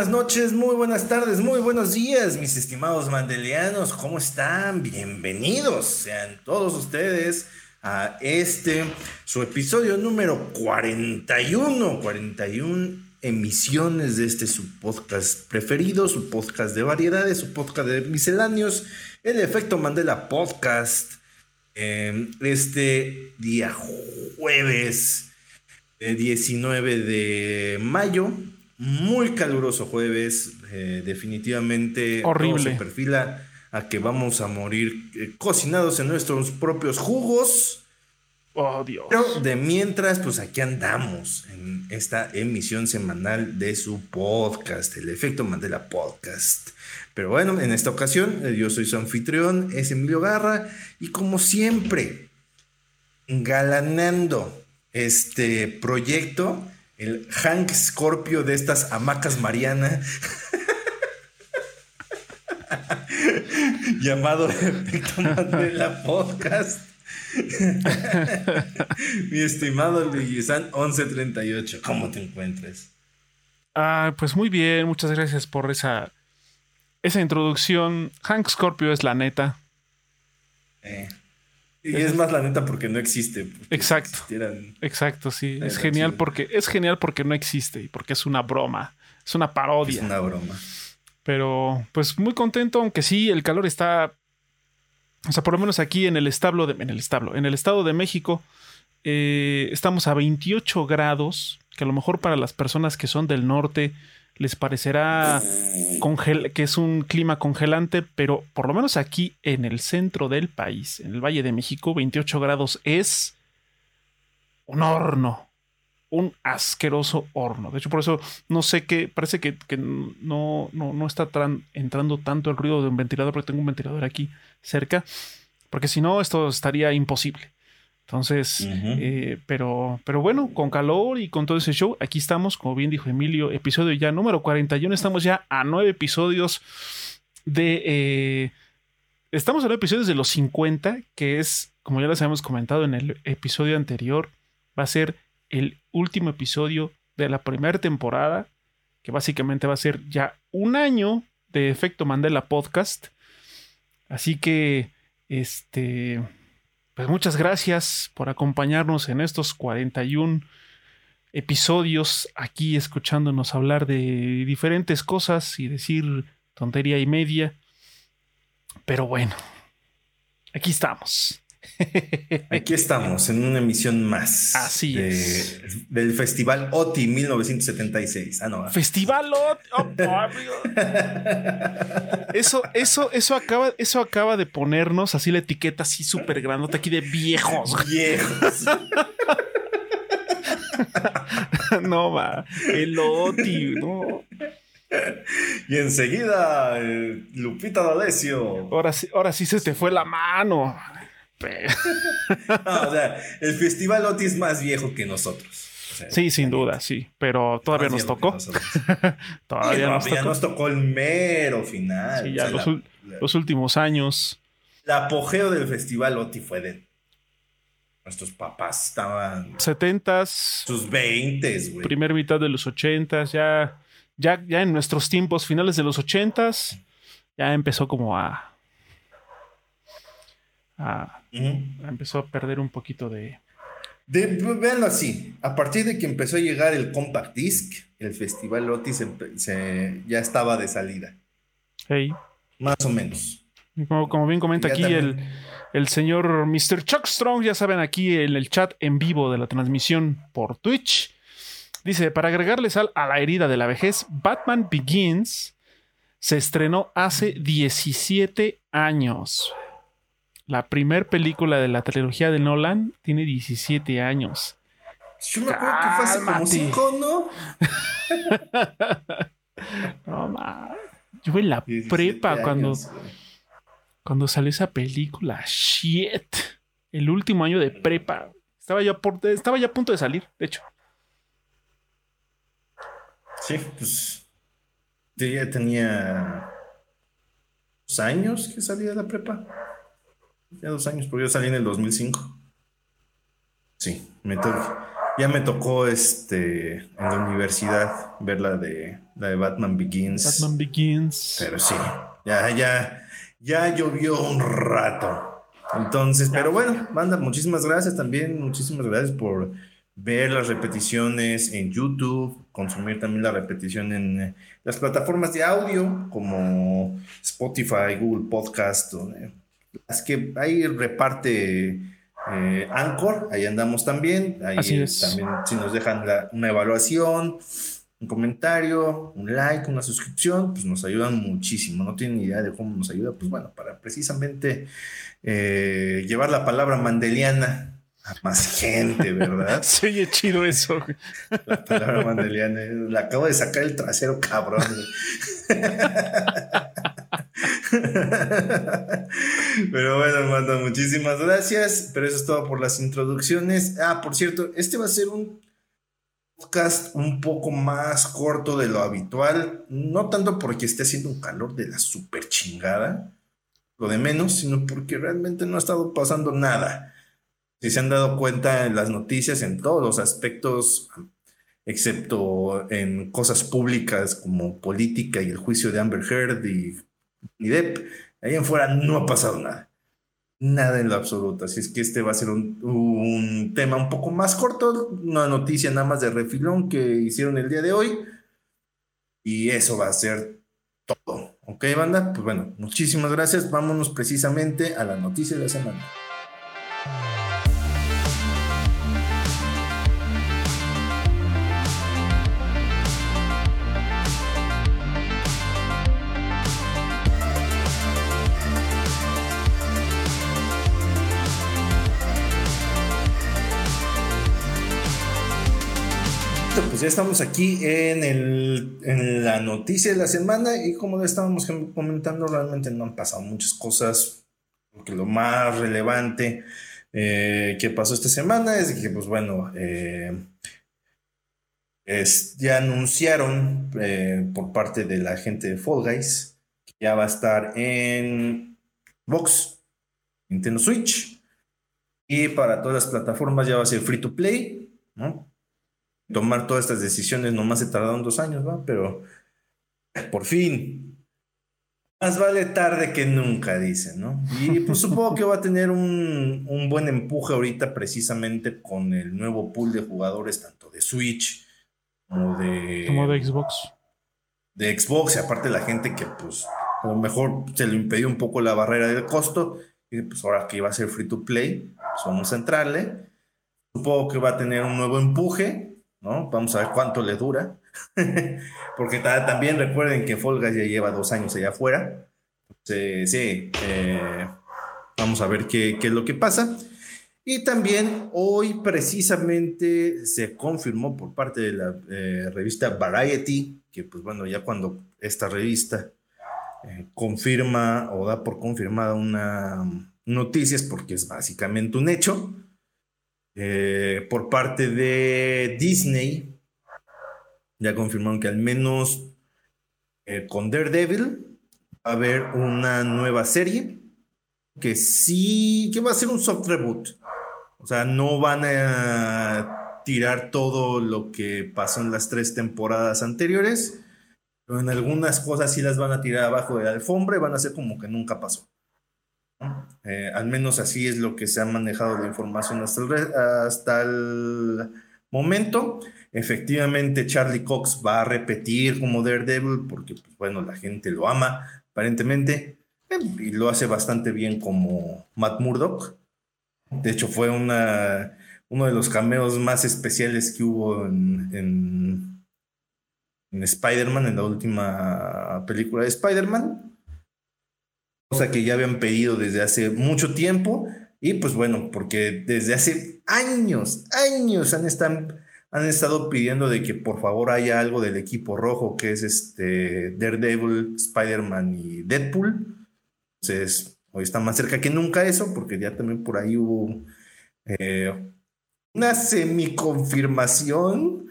Buenas noches, muy buenas tardes, muy buenos días, mis estimados mandelianos. ¿Cómo están? Bienvenidos sean todos ustedes a este, su episodio número 41, 41 emisiones de este su podcast preferido, su podcast de variedades, su podcast de misceláneos, el efecto Mandela Podcast. Em, este día jueves 19 de mayo muy caluroso jueves, eh, definitivamente horrible. se perfila a que vamos a morir eh, cocinados en nuestros propios jugos. Oh, Dios. Pero de mientras, pues aquí andamos en esta emisión semanal de su podcast, el efecto Mandela Podcast. Pero bueno, en esta ocasión eh, yo soy su anfitrión, es Emilio Garra, y como siempre, galanando este proyecto, el Hank Scorpio de estas hamacas Mariana. llamado Efecto Mandela Podcast. Mi estimado Luisan 1138, ¿cómo te encuentras? Ah, pues muy bien, muchas gracias por esa, esa introducción. Hank Scorpio es la neta. Eh. Y es más la neta porque no existe. Exacto. Exacto, sí. Es genial porque es genial porque no existe y porque es una broma, es una parodia. Es una broma. Pero pues muy contento, aunque sí el calor está, o sea, por lo menos aquí en el establo de, en el establo, en el estado de México eh, estamos a 28 grados, que a lo mejor para las personas que son del norte les parecerá que es un clima congelante, pero por lo menos aquí en el centro del país, en el Valle de México, 28 grados es un horno, un asqueroso horno. De hecho, por eso no sé qué, parece que, no, no, no, está entrando tanto el ruido de un ventilador, porque tengo un ventilador aquí cerca, porque si no, esto estaría imposible. Entonces, eh, pero, pero bueno, con calor y con todo ese show, aquí estamos, como bien dijo Emilio, episodio ya número 41, estamos ya a nueve episodios de... Eh, estamos a nueve episodios de los 50, que es, como ya les habíamos comentado en el episodio anterior, va a ser el último episodio de la primera temporada, que básicamente va a ser ya un año de Efecto Mandela Podcast. Así que, este pues muchas gracias por acompañarnos en estos 41 episodios aquí escuchándonos hablar de diferentes cosas y decir tontería y media. Pero bueno, aquí estamos. Aquí estamos en una emisión más. Así es. Del Festival OTI 1976. Ah, no. Festival OTI. Oh, eso, eso, eso acaba, eso acaba de ponernos así la etiqueta así súper grandota aquí de viejos. Viejos. no, va. El OTI, no. Y enseguida, eh, Lupita D'Alessio. Ahora sí, ahora sí se te fue la mano. o sea, el Festival OTI es más viejo que nosotros. sí, sin duda, sí. Pero todavía nos tocó. todavía, nos, tocó. el mero final. Sí, ya los, últimos años. El apogeo del Festival OTI fue de nuestros papás. Estaban. 70 Sus 20 güey. Primer mitad de los 80 ya, ya, ya en nuestros tiempos, finales de los 80 ya empezó como a empezó a perder un poquito de... de... Véanlo así, a partir de que empezó a llegar el Compact Disc, el Festival Otis se, ya estaba de salida. Más o menos. Como, bien comenta aquí el, el, señor Mr. Chuck Strong, ya saben, aquí en el chat en vivo de la transmisión por Twitch. Dice, para agregarle sal a la herida de la vejez, Batman Begins se estrenó hace 17 años. La primer película de la trilogía de Nolan tiene 17 años. Yo me acuerdo que fue hace como 5, ¿no? no, ma. Yo en la prepa cuando, cuando salió esa película. Shit. El último año de prepa. Estaba ya, por, estaba ya a punto de salir, de hecho. Sí, pues. Yo ya tenía años que salía de la prepa. Ya dos años, porque yo salí en el 2005. Sí, me toca. ya me tocó este en la universidad ver la de la de Batman Begins. Batman Begins. Pero sí, ya, ya, ya llovió un rato. Entonces, pero bueno, banda, muchísimas gracias también, muchísimas gracias por ver las repeticiones en YouTube, consumir también la repetición en eh, las plataformas de audio como Spotify, Google Podcast, las que ahí reparte eh, Anchor, ahí andamos también. Ahí Así es. también si nos dejan una evaluación, un comentario, un like, una suscripción, pues nos ayudan muchísimo. No tienen idea de cómo nos ayuda, pues bueno, para precisamente eh, llevar la palabra mandeliana a más gente, ¿verdad? Se oye chido eso. La palabra mandeliana. La acabo de sacar el trasero, cabrón. Pero bueno, manda muchísimas gracias. Pero eso es todo por las introducciones. Ah, por cierto, este va a ser un podcast un poco más corto de lo habitual. No tanto porque esté haciendo un calor de la super chingada, lo de menos, sino porque realmente no ha estado pasando nada. Si se han dado cuenta en las noticias, en todos los aspectos, excepto en cosas públicas como política y el juicio de Amber Heard y, y Depp, ahí en fuera no ha pasado nada. Nada en lo absoluto. Así es que este va a ser un, un, tema un poco más corto, una noticia nada más de refilón que hicieron el día de hoy. Y eso va a ser todo. ¿Ok, banda? Pues bueno, muchísimas gracias. Vámonos precisamente a la noticia de la semana. Ya estamos aquí en, el, en la noticia de la semana y como ya estábamos comentando, realmente no han pasado muchas cosas, porque lo más relevante eh, que pasó esta semana es que, pues bueno, eh, es, ya anunciaron eh, por parte de la gente de Fall Guys que ya va a estar en Box, Nintendo Switch y para todas las plataformas ya va a ser free to play, ¿no? Tomar todas estas decisiones nomás se tardaron dos años, ¿no? Pero por fin, más vale tarde que nunca, dicen, ¿no? Y pues supongo que va a tener un, un, buen empuje ahorita precisamente con el nuevo pool de jugadores, tanto de Switch como de... Como de Xbox. De Xbox, y aparte la gente que pues a lo mejor se le impidió un poco la barrera del costo, y pues ahora que iba a ser free to play, pues vamos a entrarle. Supongo que va a tener un nuevo empuje, ¿no? Vamos a ver cuánto le dura. Porque también recuerden que Folgas ya lleva dos años allá afuera. Sí, eh, vamos a ver qué, qué, es lo que pasa. Y también hoy precisamente se confirmó por parte de la eh, revista Variety, que pues bueno, ya cuando esta revista eh, confirma o da por confirmada una noticia es porque es básicamente un hecho, eh, por parte de Disney, ya confirmaron que al menos eh, con Daredevil va a haber una nueva serie que sí, que va a ser un soft reboot. O sea, no van a tirar todo lo que pasó en las tres temporadas anteriores, pero en algunas cosas sí las van a tirar abajo de la alfombra y van a hacer como que nunca pasó. Eh, al menos así es lo que se ha manejado la información hasta el, hasta el momento. Efectivamente, Charlie Cox va a repetir como Daredevil porque, pues, bueno, la gente lo ama, aparentemente, y lo hace bastante bien como Matt Murdock. De hecho, fue una, uno de los cameos más especiales que hubo en, en, en Spider-Man, en la última película de Spider-Man cosa que ya habían pedido desde hace mucho tiempo. Y pues bueno, porque desde hace años, años han, están, han estado pidiendo de que por favor haya algo del equipo rojo, que es este Daredevil, Spider-Man y Deadpool. Entonces, hoy está más cerca que nunca eso, porque ya también por ahí hubo eh, una semiconfirmación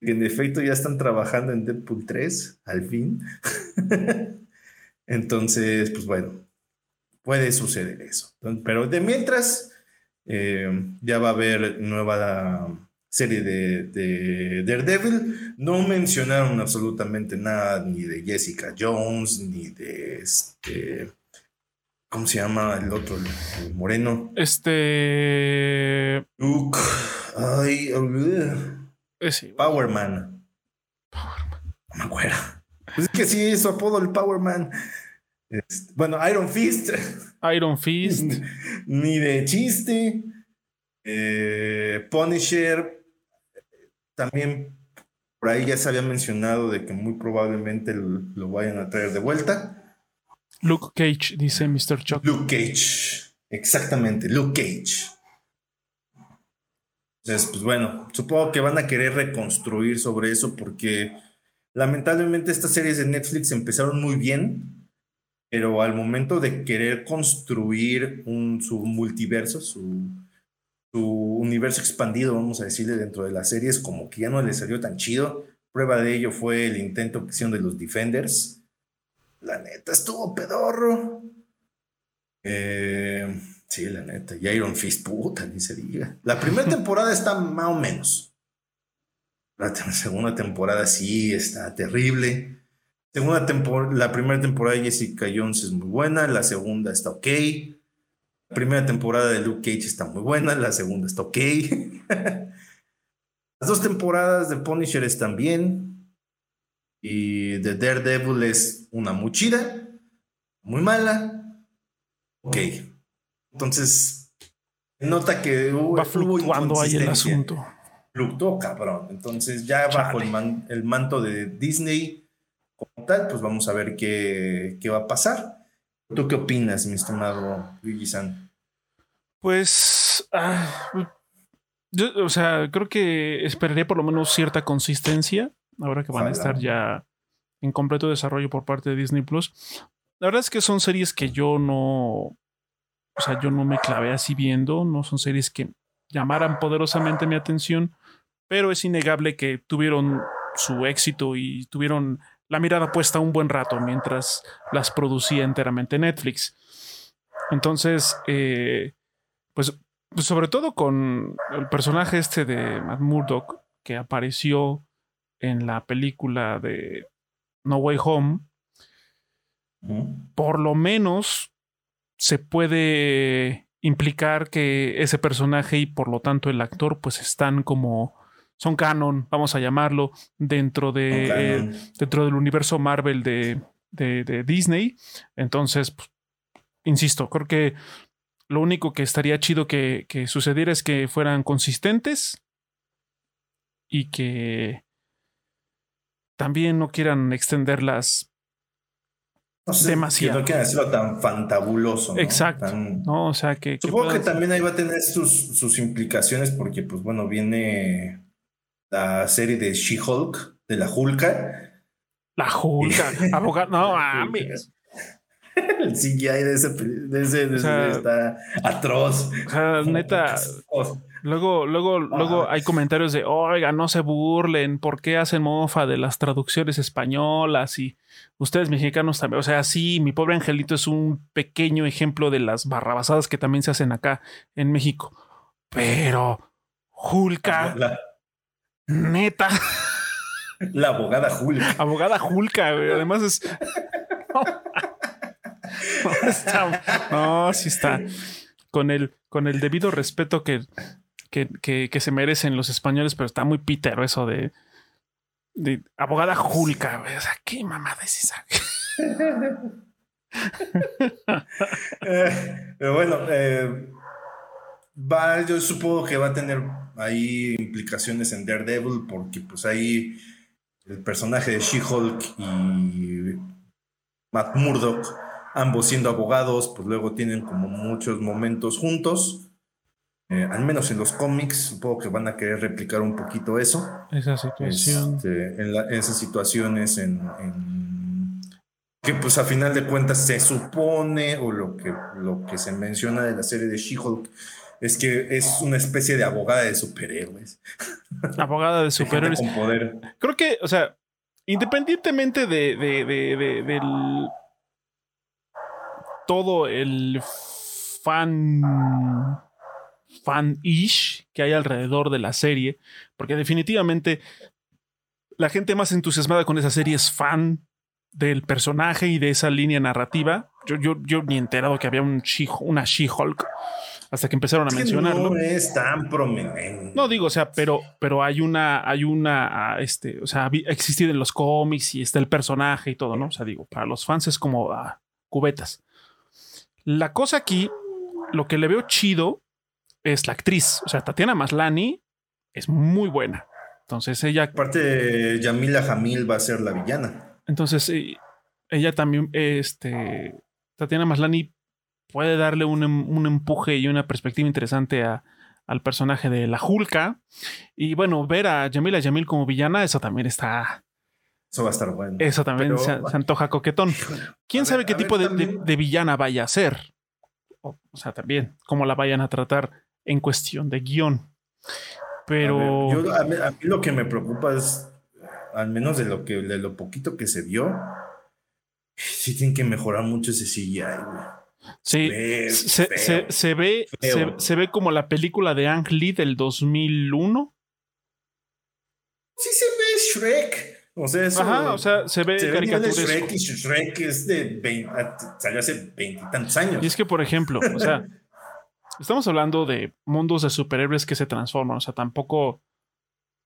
que en efecto ya están trabajando en Deadpool 3, al fin. Entonces, pues bueno, puede suceder eso. Pero de mientras, eh, ya va a haber nueva serie de, de, Daredevil, no mencionaron absolutamente nada ni de Jessica Jones, ni de este... ¿Cómo se llama el otro, el, moreno? Este... Luke. Ay, Ese. Powerman. Powerman. No me acuerdo. Pues es que sí, su apodo, el Powerman. Este, bueno, Iron Fist. Iron Fist. Ni de chiste. Eh, Punisher. También por ahí ya se había mencionado de que muy probablemente lo, vayan a traer de vuelta. Luke Cage, dice Mr. Chuck. Luke Cage. Exactamente, Luke Cage. Entonces, pues bueno, supongo que van a querer reconstruir sobre eso porque lamentablemente estas series de Netflix empezaron muy bien, pero al momento de querer construir un, su multiverso, su, su universo expandido, vamos a decirle, dentro de las series, como que ya no le salió tan chido. Prueba de ello fue el intento que hicieron de los Defenders. La neta, estuvo pedorro. Eh, sí, la neta. Y Iron Fist, puta, ni se diga. La primera temporada está más o menos. La segunda temporada sí está terrible. Segunda temporada, la primera temporada de Jessica Jones es muy buena, la segunda está ok. La primera temporada de Luke Cage está muy buena, la segunda está ok. Las dos temporadas de Punisher están bien. Y de Daredevil es una muy chida, muy mala. Ok. Entonces, nota que va fluctuando ahí el asunto. Fluctuó, cabrón. Entonces, ya bajo el, manto de Disney, como tal, pues vamos a ver qué, qué va a pasar. ¿Tú qué opinas, mi estimado Luigi-san? Pues, ah, yo, o sea, creo que esperaría por lo menos cierta consistencia ahora que van a estar ya en completo desarrollo por parte de Disney Plus. La verdad es que son series que yo no, o sea, yo no me clavé así viendo, no son series que llamaran poderosamente mi atención, pero es innegable que tuvieron su éxito y tuvieron la mirada puesta un buen rato mientras las producía enteramente Netflix. Entonces, eh, pues, pues, sobre todo con el personaje este de Matt Murdock que apareció en la película de No Way Home, por lo menos se puede implicar que ese personaje y por lo tanto el actor pues están como son canon, vamos a llamarlo, dentro de eh, dentro del universo Marvel de, de, Disney. Entonces, pues, insisto, creo que lo único que estaría chido que, que sucediera es que fueran consistentes y que también no quieran extenderlas demasiado. Que no quieran hacerlo tan fantabuloso. Exacto. no, o sea que. Supongo que, también ahí va a tener sus, sus implicaciones porque, pues bueno, viene la serie de She-Hulk, de la Hulka. La Hulka, abogado, no mames. El CGI de ese, de ese, está atroz. O sea, neta. Luego, luego, luego hay comentarios de, oiga, no se burlen, ¿por qué hacen mofa de las traducciones españolas? Y ustedes mexicanos también. O sea, sí, mi pobre angelito es un pequeño ejemplo de las barrabasadas que también se hacen acá en México. Pero, Julka, Neta. La abogada Julka. Abogada Julka, Además es. No, sí está. Con el, con el debido respeto que, que, se merecen los españoles, pero está muy pítero eso de, de abogada Julka. O sea, qué mamada es esa. Eh, pero bueno, eh, va, yo supongo que va a tener ahí implicaciones en Daredevil, porque pues ahí el personaje de She-Hulk y Matt Murdock, ambos siendo abogados, pues luego tienen como muchos momentos juntos. Eh, al menos en los cómics, supongo que van a querer replicar un poquito eso. Esa situación. Este, en, esas situaciones en, que pues a final de cuentas se supone o lo que, lo que se menciona de la serie de She-Hulk es que es una especie de abogada de superhéroes. Abogada de superhéroes. con poder. Creo que, o sea, independientemente de, de, de, del todo el fan fan-ish que hay alrededor de la serie, porque definitivamente la gente más entusiasmada con esa serie es fan del personaje y de esa línea narrativa. Yo, yo, yo ni enterado que había un She, una She-Hulk hasta que empezaron a mencionarlo. No es tan prominente. No digo, o sea, pero, pero hay una, hay una, este, o sea, ha existido en los cómics y está el personaje y todo, ¿no? O sea, digo, para los fans es como ah, cubetas. La cosa aquí, lo que le veo chido es la actriz. O sea, Tatiana Maslani es muy buena. Entonces ella. Aparte, Yamila Jamil va a ser la villana. Entonces, eh, ella también, este. Tatiana Maslani puede darle un, un empuje y una perspectiva interesante a, al personaje de la Julka. Y bueno, ver a Yamila Yamil como villana, eso también está. Eso va a estar bueno. Eso también se, antoja coquetón. ¿Quién sabe qué tipo de, de, villana vaya a ser? O, o, sea, también cómo la vayan a tratar en cuestión de guion. Pero. A, ver, yo, a, mí, a, mí, lo que me preocupa es, al menos de lo, que, de lo poquito que se vio, sí tienen que mejorar mucho ese CGI, güey. Sí, se, feo, se, se, ve, se, se, ve como la película de Ang Lee del 2001. Sí, se ve Shrek. O sea, eso, Ajá, o sea, se ve se caricaturesco. Ve Shrek y Shrek es de 20, salió hace veintitantos años. Y es que, por ejemplo, o sea, estamos hablando de mundos de superhéroes que se transforman. O sea, tampoco.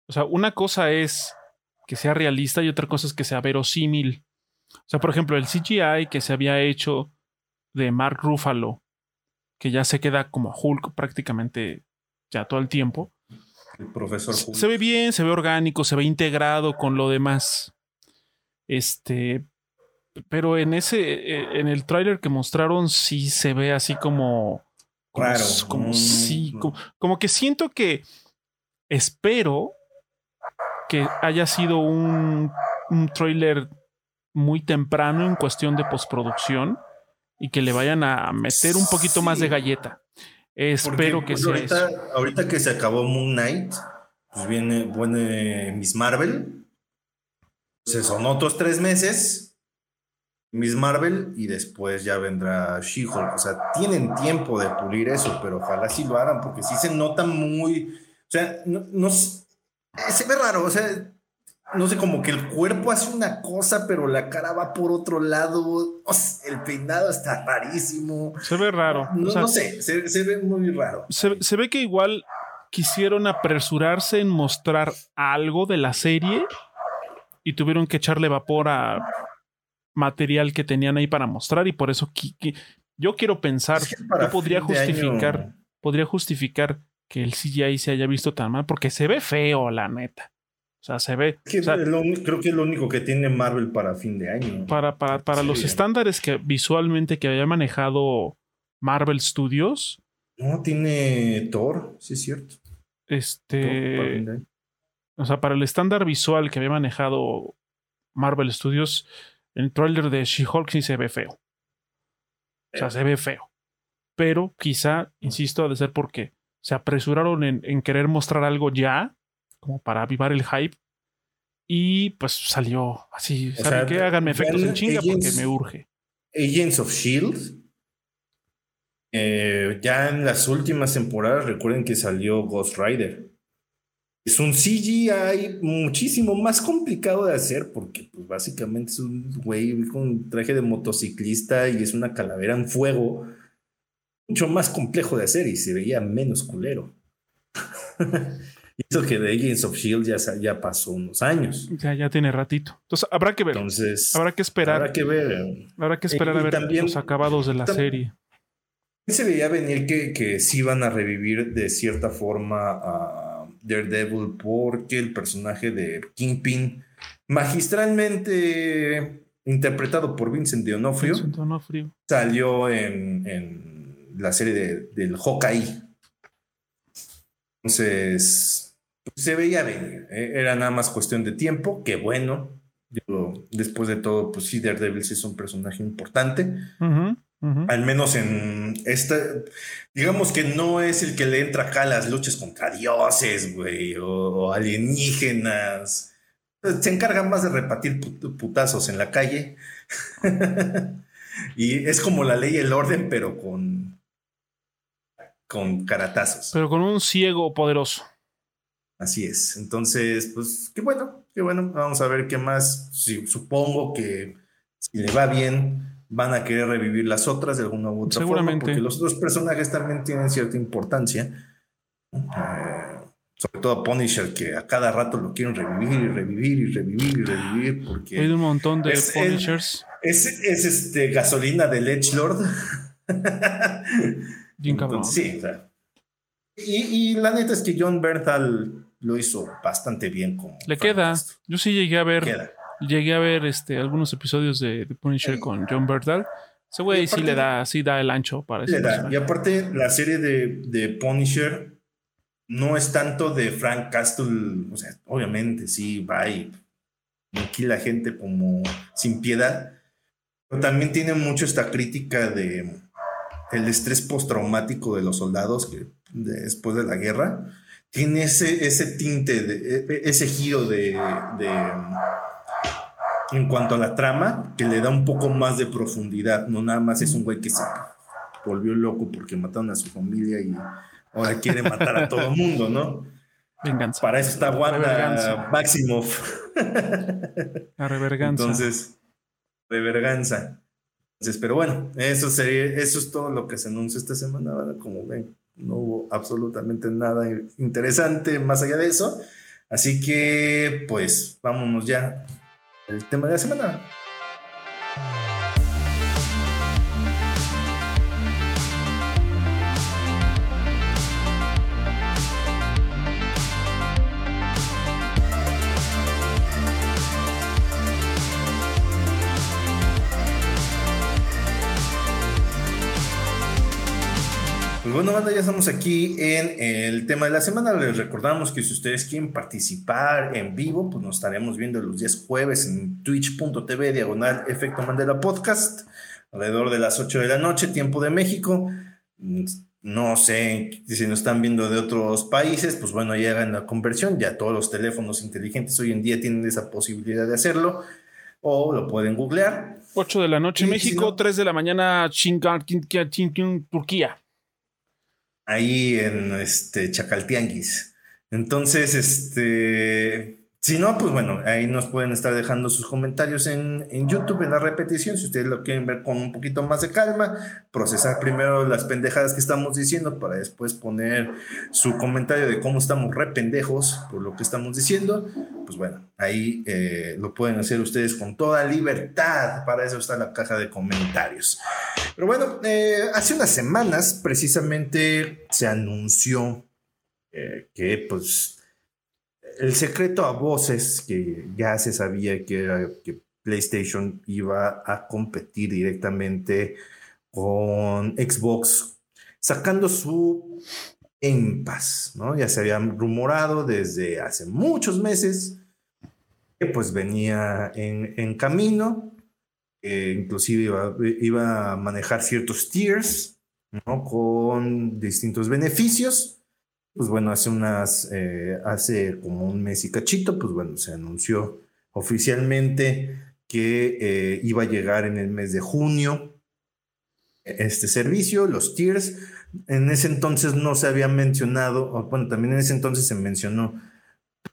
O sea, una cosa es que sea realista y otra cosa es que sea verosímil. O sea, por ejemplo, el CGI que se había hecho de Mark Ruffalo, que ya se queda como Hulk prácticamente ya todo el tiempo. El profesor Hulk. Se ve bien, se ve orgánico, se ve integrado con lo demás. Este, pero en ese, eh, en el tráiler que mostraron, sí se ve así como, como, Raro. como Mm, sí, como, como que siento que espero que haya sido un, un tráiler muy temprano en cuestión de postproducción y que le vayan a meter un poquito más de galleta. Espero Porque, que pues, sea ahorita, eso. ahorita que se acabó Moon Knight, pues viene, viene Miss Marvel. Se son otros tres meses. Miss Marvel y después ya vendrá She-Hulk. O sea, tienen tiempo de pulir eso, pero ojalá sí lo hagan porque sí se nota muy. O sea, no, no se ve raro. O sea, no sé, como que el cuerpo hace una cosa, pero la cara va por otro lado. O sea, el peinado está rarísimo. Se ve raro. No, O sea, no sé, se, se ve muy raro. se, se ve que igual quisieron apresurarse en mostrar algo de la serie y tuvieron que echarle vapor a material que tenían ahí para mostrar y por eso yo quiero pensar, Es que yo podría justificar, año- podría justificar que el CGI se haya visto tan mal porque se ve feo, la neta. O sea, se ve. O sea, lo creo que es lo único que tiene Marvel para fin de año. para, para, para Sí, los estándares que visualmente que había manejado Marvel Studios, No, tiene Thor, sí es cierto. Este. O sea, para el estándar visual que había manejado Marvel Studios, el trailer de She-Hulk sí se ve feo. O sea, se ve feo. Pero quizá, insisto, ha de ser porque se apresuraron en, en querer mostrar algo ya, como para avivar el hype. Y pues salió así. O ¿Saben qué? Háganme efectos en chinga porque Agents- me urge. Agents of Shield. Eh, ya en las últimas temporadas recuerden que salió Ghost Rider. Es un CGI muchísimo más complicado de hacer porque pues, básicamente es un güey con traje de motociclista y es una calavera en fuego. Mucho más complejo de hacer y se veía menos culero. y eso que de Agents of Shield ya, ya pasó unos años. Ya, ya tiene ratito. Entonces habrá que ver. Entonces, Habrá que esperar. habrá que ver. eh. Habrá que esperar Y a ver también- los acabados de la serie. Se veía venir que, que sí van a revivir de cierta forma a Daredevil porque el personaje de Kingpin, magistralmente interpretado por Vincent D'Onofrio, Vincent D'Onofrio. salió en, en la serie de- del Hawkeye. Entonces, se veía venir. eh, Era nada más cuestión de tiempo, que bueno. Digo, después de todo, pues sí, Daredevil sí es un personaje importante. Al menos en esta, digamos que no es el que le entra acá a las luchas contra dioses, güey, o, o alienígenas. Se encarga más de repartir put- putazos en la calle. y es como la ley y el orden, pero con, con caratazos. Pero con un ciego poderoso. Así es. Entonces, pues qué bueno, qué bueno. Vamos a ver qué más. supongo que si le va bien, van a querer revivir las otras de alguna u otra Seguramente. forma. Porque los otros personajes también tienen cierta importancia. Eh, sobre todo Punisher, que a cada rato lo quieren revivir y revivir y revivir y revivir. Porque Hay un montón de es- Punishers. es, es este gasolina del. Bien cabrón. Entonces, sí, o sea. Y, y la neta es que John Bernthal lo hizo bastante bien como Le queda. Yo sí llegué a ver. Queda. Llegué a ver este, algunos episodios de, de Punisher con John Bertal. Ese güey sí le da, sí da el ancho para ese Le da. personaje. Y aparte, la serie de, de Punisher no es tanto de Frank Castle. O sea, obviamente sí va y la gente como sin piedad. Pero también tiene mucho esta crítica de el estrés postraumático de los soldados que después de la guerra tiene ese, ese tinte, de, e- ese giro de, de, en cuanto a la trama que le da un poco más de profundidad. No nada más es un güey que se volvió loco porque mataron a su familia y ahora quiere matar a todo mundo, ¿no? Venganza. Para eso está Wanda Reverganza. Maximoff. La reverganza. Entonces, de verganza. Entonces, pero bueno, eso sería, eso es todo lo que se anunció esta semana. ¿verdad? Como ven, no hubo absolutamente nada interesante más allá de eso. Así que, pues, vámonos ya al tema de la semana. Bueno, banda, ya estamos aquí en el tema de la semana. Les recordamos que si ustedes quieren participar en vivo, pues nos estaremos viendo los días jueves en twitch.tv diagonal efecto Mandela podcast, alrededor de las 8 de la noche, tiempo de México. No sé si nos están viendo de otros países, pues bueno, ya hagan la conversión. Ya todos los teléfonos inteligentes hoy en día tienen esa posibilidad de hacerlo, o lo pueden googlear. 8 de la noche Sí, México, no. 3 de la mañana Turquía. Ahí en este Chacaltianguis. Entonces, este, si no, pues bueno, ahí nos pueden estar dejando sus comentarios en, en YouTube, en la repetición, si ustedes lo quieren ver con un poquito más de calma, procesar primero las pendejadas que estamos diciendo para después poner su comentario de cómo estamos re pendejos por lo que estamos diciendo, pues bueno, ahí eh, lo pueden hacer ustedes con toda libertad, para eso está la caja de comentarios. Pero bueno, eh, hace unas semanas precisamente se anunció eh, que pues el secreto a voces que ya se sabía que PlayStation iba a competir directamente con Xbox sacando su Pass, ¿no? Ya se había rumorado desde hace muchos meses que pues venía en, en camino, inclusive iba, iba a manejar ciertos tiers, ¿no? Con distintos beneficios. Pues bueno, hace unas, eh, hace como un mes y cachito, pues bueno, se anunció oficialmente que eh, iba a llegar en el mes de junio este servicio, los tiers. En ese entonces no se había mencionado, bueno, también en ese entonces se mencionó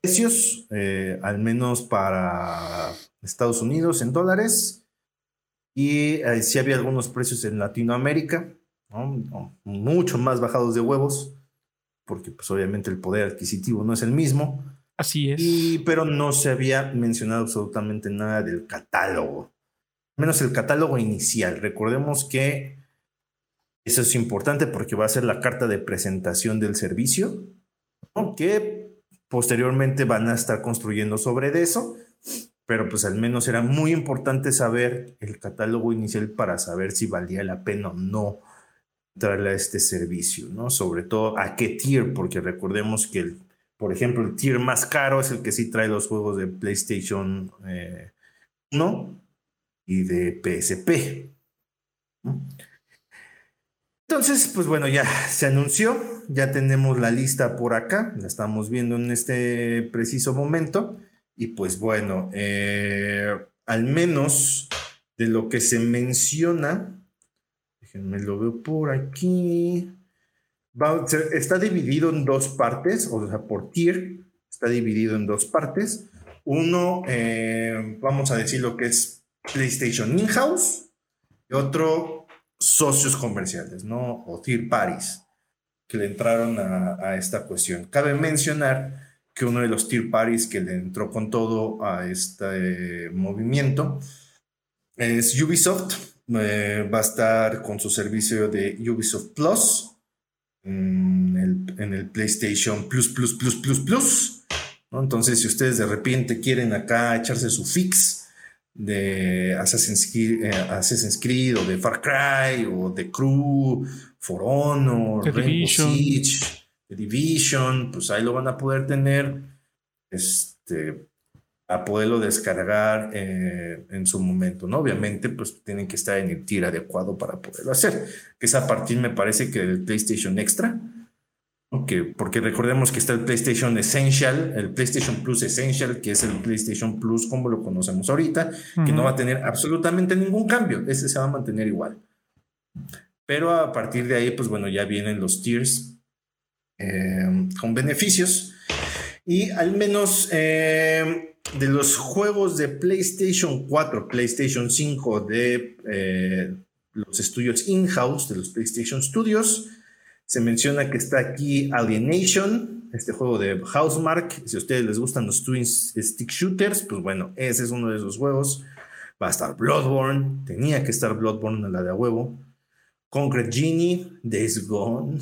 precios, eh, al menos para Estados Unidos en dólares, y eh, sí había algunos precios en Latinoamérica, ¿no? No, mucho más bajados de huevos, porque pues obviamente el poder adquisitivo no es el mismo, Así es. y, pero no se había mencionado absolutamente nada del catálogo, menos el catálogo inicial. Recordemos que eso es importante porque va a ser la carta de presentación del servicio, ¿no? que posteriormente van a estar construyendo sobre eso, pero pues al menos era muy importante saber el catálogo inicial para saber si valía la pena o no entrarle a este servicio, ¿no? Sobre todo a qué tier, porque recordemos que, el, por ejemplo, el tier más caro es el que sí trae los juegos de PlayStation eh, 1 y de PSP. Entonces, pues bueno, ya se anunció, ya tenemos la lista por acá, la estamos viendo en este preciso momento. Y pues bueno, eh, al menos de lo que se menciona, déjenme lo veo por aquí. está dividido en dos partes, o sea, por tier, está dividido en dos partes. Uno, eh, vamos a decir lo que es PlayStation in-house, y otro, socios comerciales, ¿no? O tier parties que le entraron a, esta cuestión. Cabe mencionar que uno de los tier parties que le entró con todo a este movimiento es Ubisoft. Eh, va a estar con su servicio de Ubisoft Plus en el, PlayStation Plus, Plus, Plus, Plus, Plus. Entonces, si ustedes de repente quieren acá echarse su fix de Assassin's Creed, eh, Assassin's Creed o de Far Cry o de Crew For Honor, The Division. Siege, The Division, pues ahí lo van a poder tener, este, a poderlo descargar eh, en su momento, ¿no? Obviamente, pues tienen que estar en el tier adecuado para poderlo hacer, que es a partir, me parece, que del PlayStation Extra, porque recordemos que está el PlayStation Essential, el PlayStation Plus Essential, que es el PlayStation Plus como lo conocemos ahorita, que no va a tener absolutamente ningún cambio, ese se va a mantener igual. Pero a partir de ahí, pues bueno, ya vienen los tiers eh, con beneficios. Y al menos eh, de los juegos de PlayStation 4, PlayStation 5, de eh, los estudios in-house, de los PlayStation Studios, se menciona que está aquí Alienation, este juego de Housemark. Si a ustedes les gustan los Twin Stick Shooters, pues bueno, ese es uno de esos juegos. Va a estar Bloodborne, tenía que estar Bloodborne en la de a huevo. Concrete Genie, Days Gone,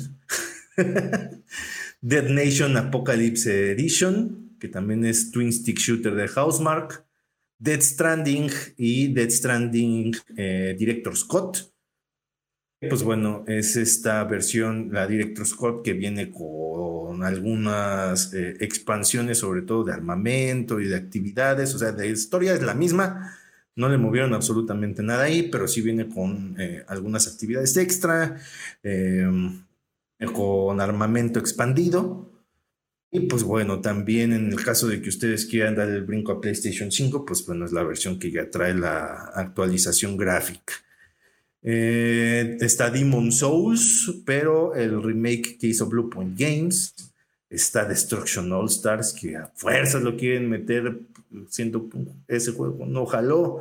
Dead Nation Apocalypse Edition, que también es Twin Stick Shooter de Housemark, Dead Stranding y Dead Stranding eh, Director Scott. Pues bueno, es esta versión, la Director Scott, que viene con algunas eh, expansiones, sobre todo de armamento y de actividades, o sea, de historia es la misma, no le movieron absolutamente nada ahí, pero sí viene con eh, algunas actividades extra, em, con armamento expandido. Y pues bueno, también en el caso de que ustedes quieran dar el brinco a PlayStation 5, pues bueno, es la versión que ya trae la actualización gráfica. Eh, está Demon Souls, pero el remake que hizo Bluepoint Games. Está Destruction All Stars, que a fuerzas lo quieren meter siento ese juego no jaló.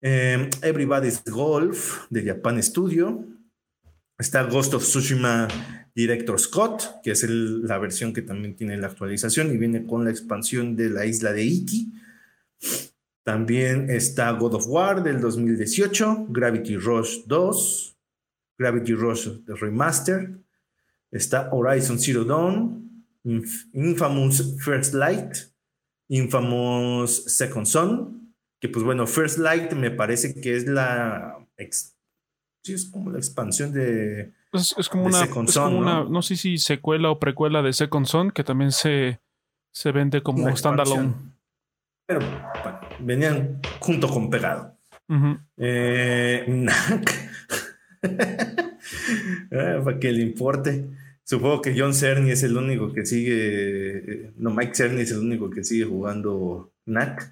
Eh, Everybody's Golf de Japan Studio. Está Ghost of Tsushima Director Scott, que es la versión que también tiene la actualización y viene con la expansión de la isla de Iki. También está God of War del 2018, Gravity Rush 2, Gravity Rush Remaster. Está Horizon Zero Dawn, Infamous First Light, Infamous Second Son, que pues bueno, First Light me parece que es la... sí, es como la expansión de... Es, como, una, ¿no? sé si secuela o precuela de Second Son, que también se, se vende como standalone. Pero bueno, venían junto con pegado. Eh, ah, para que le importe. Supongo que John Cerny es el único que sigue, no, Mike Cerny es el único que sigue jugando NAC.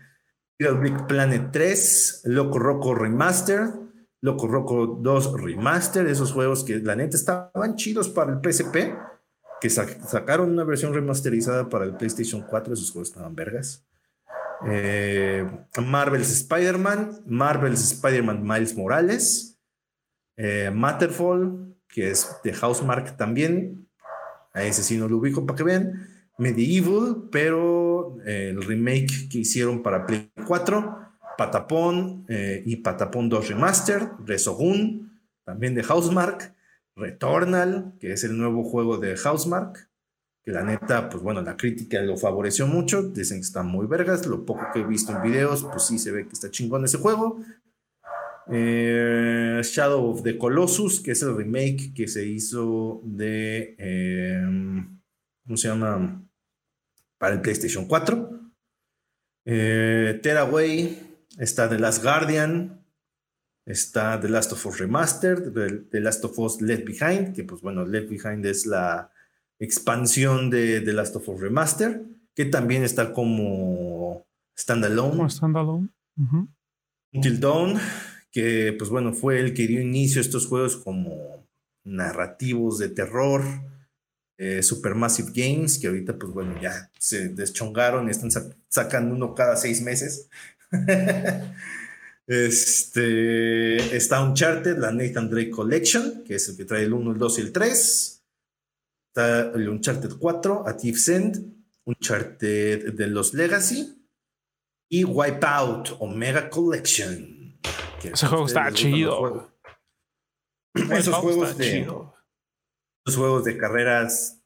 Little Big Planet 3, Loco Roco Remaster, Loco Roco 2 Remaster, esos juegos que la neta estaban chidos para el PSP, que sacaron una versión remasterizada para el PlayStation 4, esos juegos estaban vergas. Eh, Marvel's Spider-Man, Marvel's Spider-Man Miles Morales, eh, Matterfall, que es de Housemark también. A ese sí no lo ubico para que vean. Medieval, pero eh, el remake que hicieron para Play 4, Patapón eh, y Patapón 2 Remaster, Resogun, también de Housemark, Returnal, que es el nuevo juego de Housemark, que la neta, pues bueno, la crítica lo favoreció mucho, dicen que está muy vergas, lo poco que he visto en videos, pues sí se ve que está chingón ese juego, eh, Shadow of the Colossus, que es el remake que se hizo de. Em, ¿Cómo se llama? Para el PlayStation 4. Eh, Tearaway. Está The Last Guardian. Está The Last of Us Remastered. The, Last of Us Left Behind. Que, pues bueno, Left Behind es la expansión de The Last of Us Remastered. Que también está como standalone. Como standalone. Until Dawn que pues bueno, fue el que dio inicio a estos juegos como narrativos de terror. Eh, Supermassive Games, que ahorita, pues bueno, ya se deschongaron y están sacando uno cada seis meses. este está Uncharted, la Nathan Drake Collection, que es el que trae el 1, el 2 y el 3. Está el Uncharted 4, A Thief's End, Uncharted de los Legacy y Wipeout Omega Collection. Ese juego está chido. Esos juegos de, esos juegos de carreras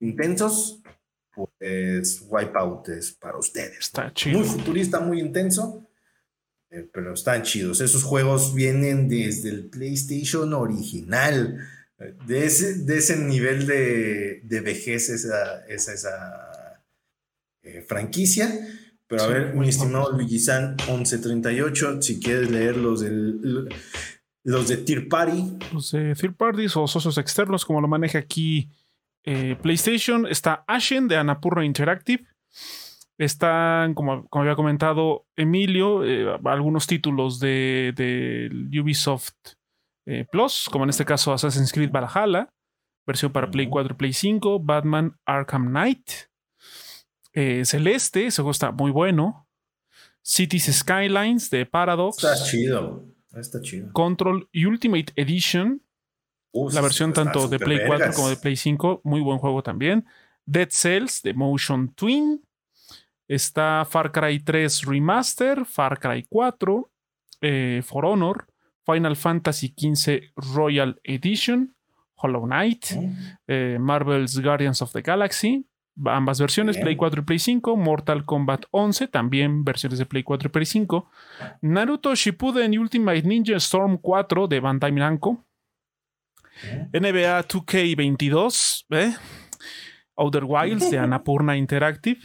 intensos, pues Wipeout es para ustedes. Está chido. Muy futurista, muy intenso, eh, pero están chidos. Esos juegos vienen desde el PlayStation original. De ese, de ese nivel de, de vejez esa, esa, esa eh, franquicia. Pero a ver, mi estimado Luigi San 1138, si quieres leer los del los de Tier Party. Los de Third Parties o socios externos, como lo maneja aquí eh, PlayStation. Está Ashen de Anapurna Interactive. Están, como, como había comentado Emilio, eh, algunos títulos de, Ubisoft eh, Plus, como en este caso Assassin's Creed Valhalla, versión para Play 4 y Play 5, Batman Arkham Knight, Celeste, ese juego está muy bueno, Cities Skylines de Paradox. Está chido. Está chido. Control Ultimate Edition. La versión tanto de Play 4 como de Play 5. Muy buen juego también. Dead Cells de Motion Twin. Está Far Cry 3 Remaster, Far Cry 4, eh, For Honor, Final Fantasy XV Royal Edition, Hollow Knight, mm. eh, Marvel's Guardians of the Galaxy, ambas versiones, Play 4 y Play 5, Mortal Kombat 11, también versiones de Play 4 y Play 5, Naruto Shippuden Ultimate Ninja Storm 4 de Bandai Namco, NBA 2K22, ¿eh? Outer Wilds de Annapurna Interactive,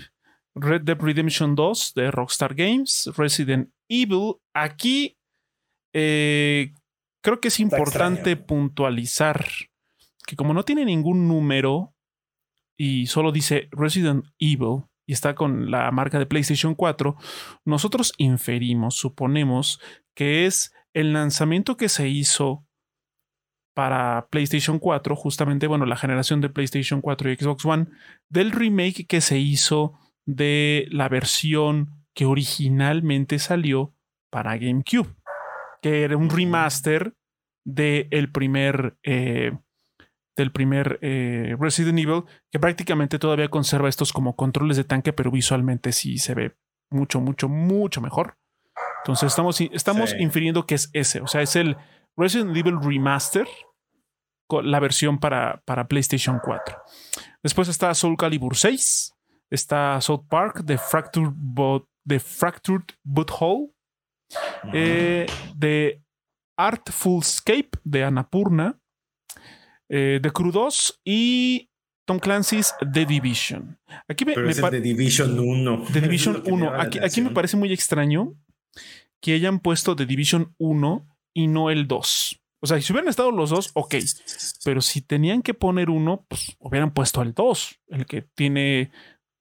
Red Dead Redemption 2 de Rockstar Games, Resident Evil. Aquí eh, creo que es importante puntualizar que como no tiene ningún número, y solo dice Resident Evil y está con la marca de PlayStation 4, nosotros inferimos, suponemos que es el lanzamiento que se hizo para PlayStation 4, justamente, bueno, la generación de PlayStation 4 y Xbox One, del remake que se hizo de la versión que originalmente salió para GameCube, que era un remaster del el primer eh, del primer eh, Resident Evil, que prácticamente todavía conserva estos como controles de tanque, pero visualmente sí se ve mucho, mucho, mucho mejor. Entonces estamos, estamos infiriendo que es ese, o sea, es el Resident Evil Remaster, la versión para, para PlayStation 4. Después está Soul Calibur 6, está South Park, The Fractured, The Fractured Butthole, eh, de Artful Escape de Annapurna, eh, The Crew 2 y Tom Clancy's The Division. Aquí me, Pero The Division 1. The Division 1. Aquí, aquí, me parece muy extraño que hayan puesto The Division 1 y no el 2. O sea, si hubieran estado los dos, ok. Pero si tenían que poner uno, pues hubieran puesto el 2, el que tiene.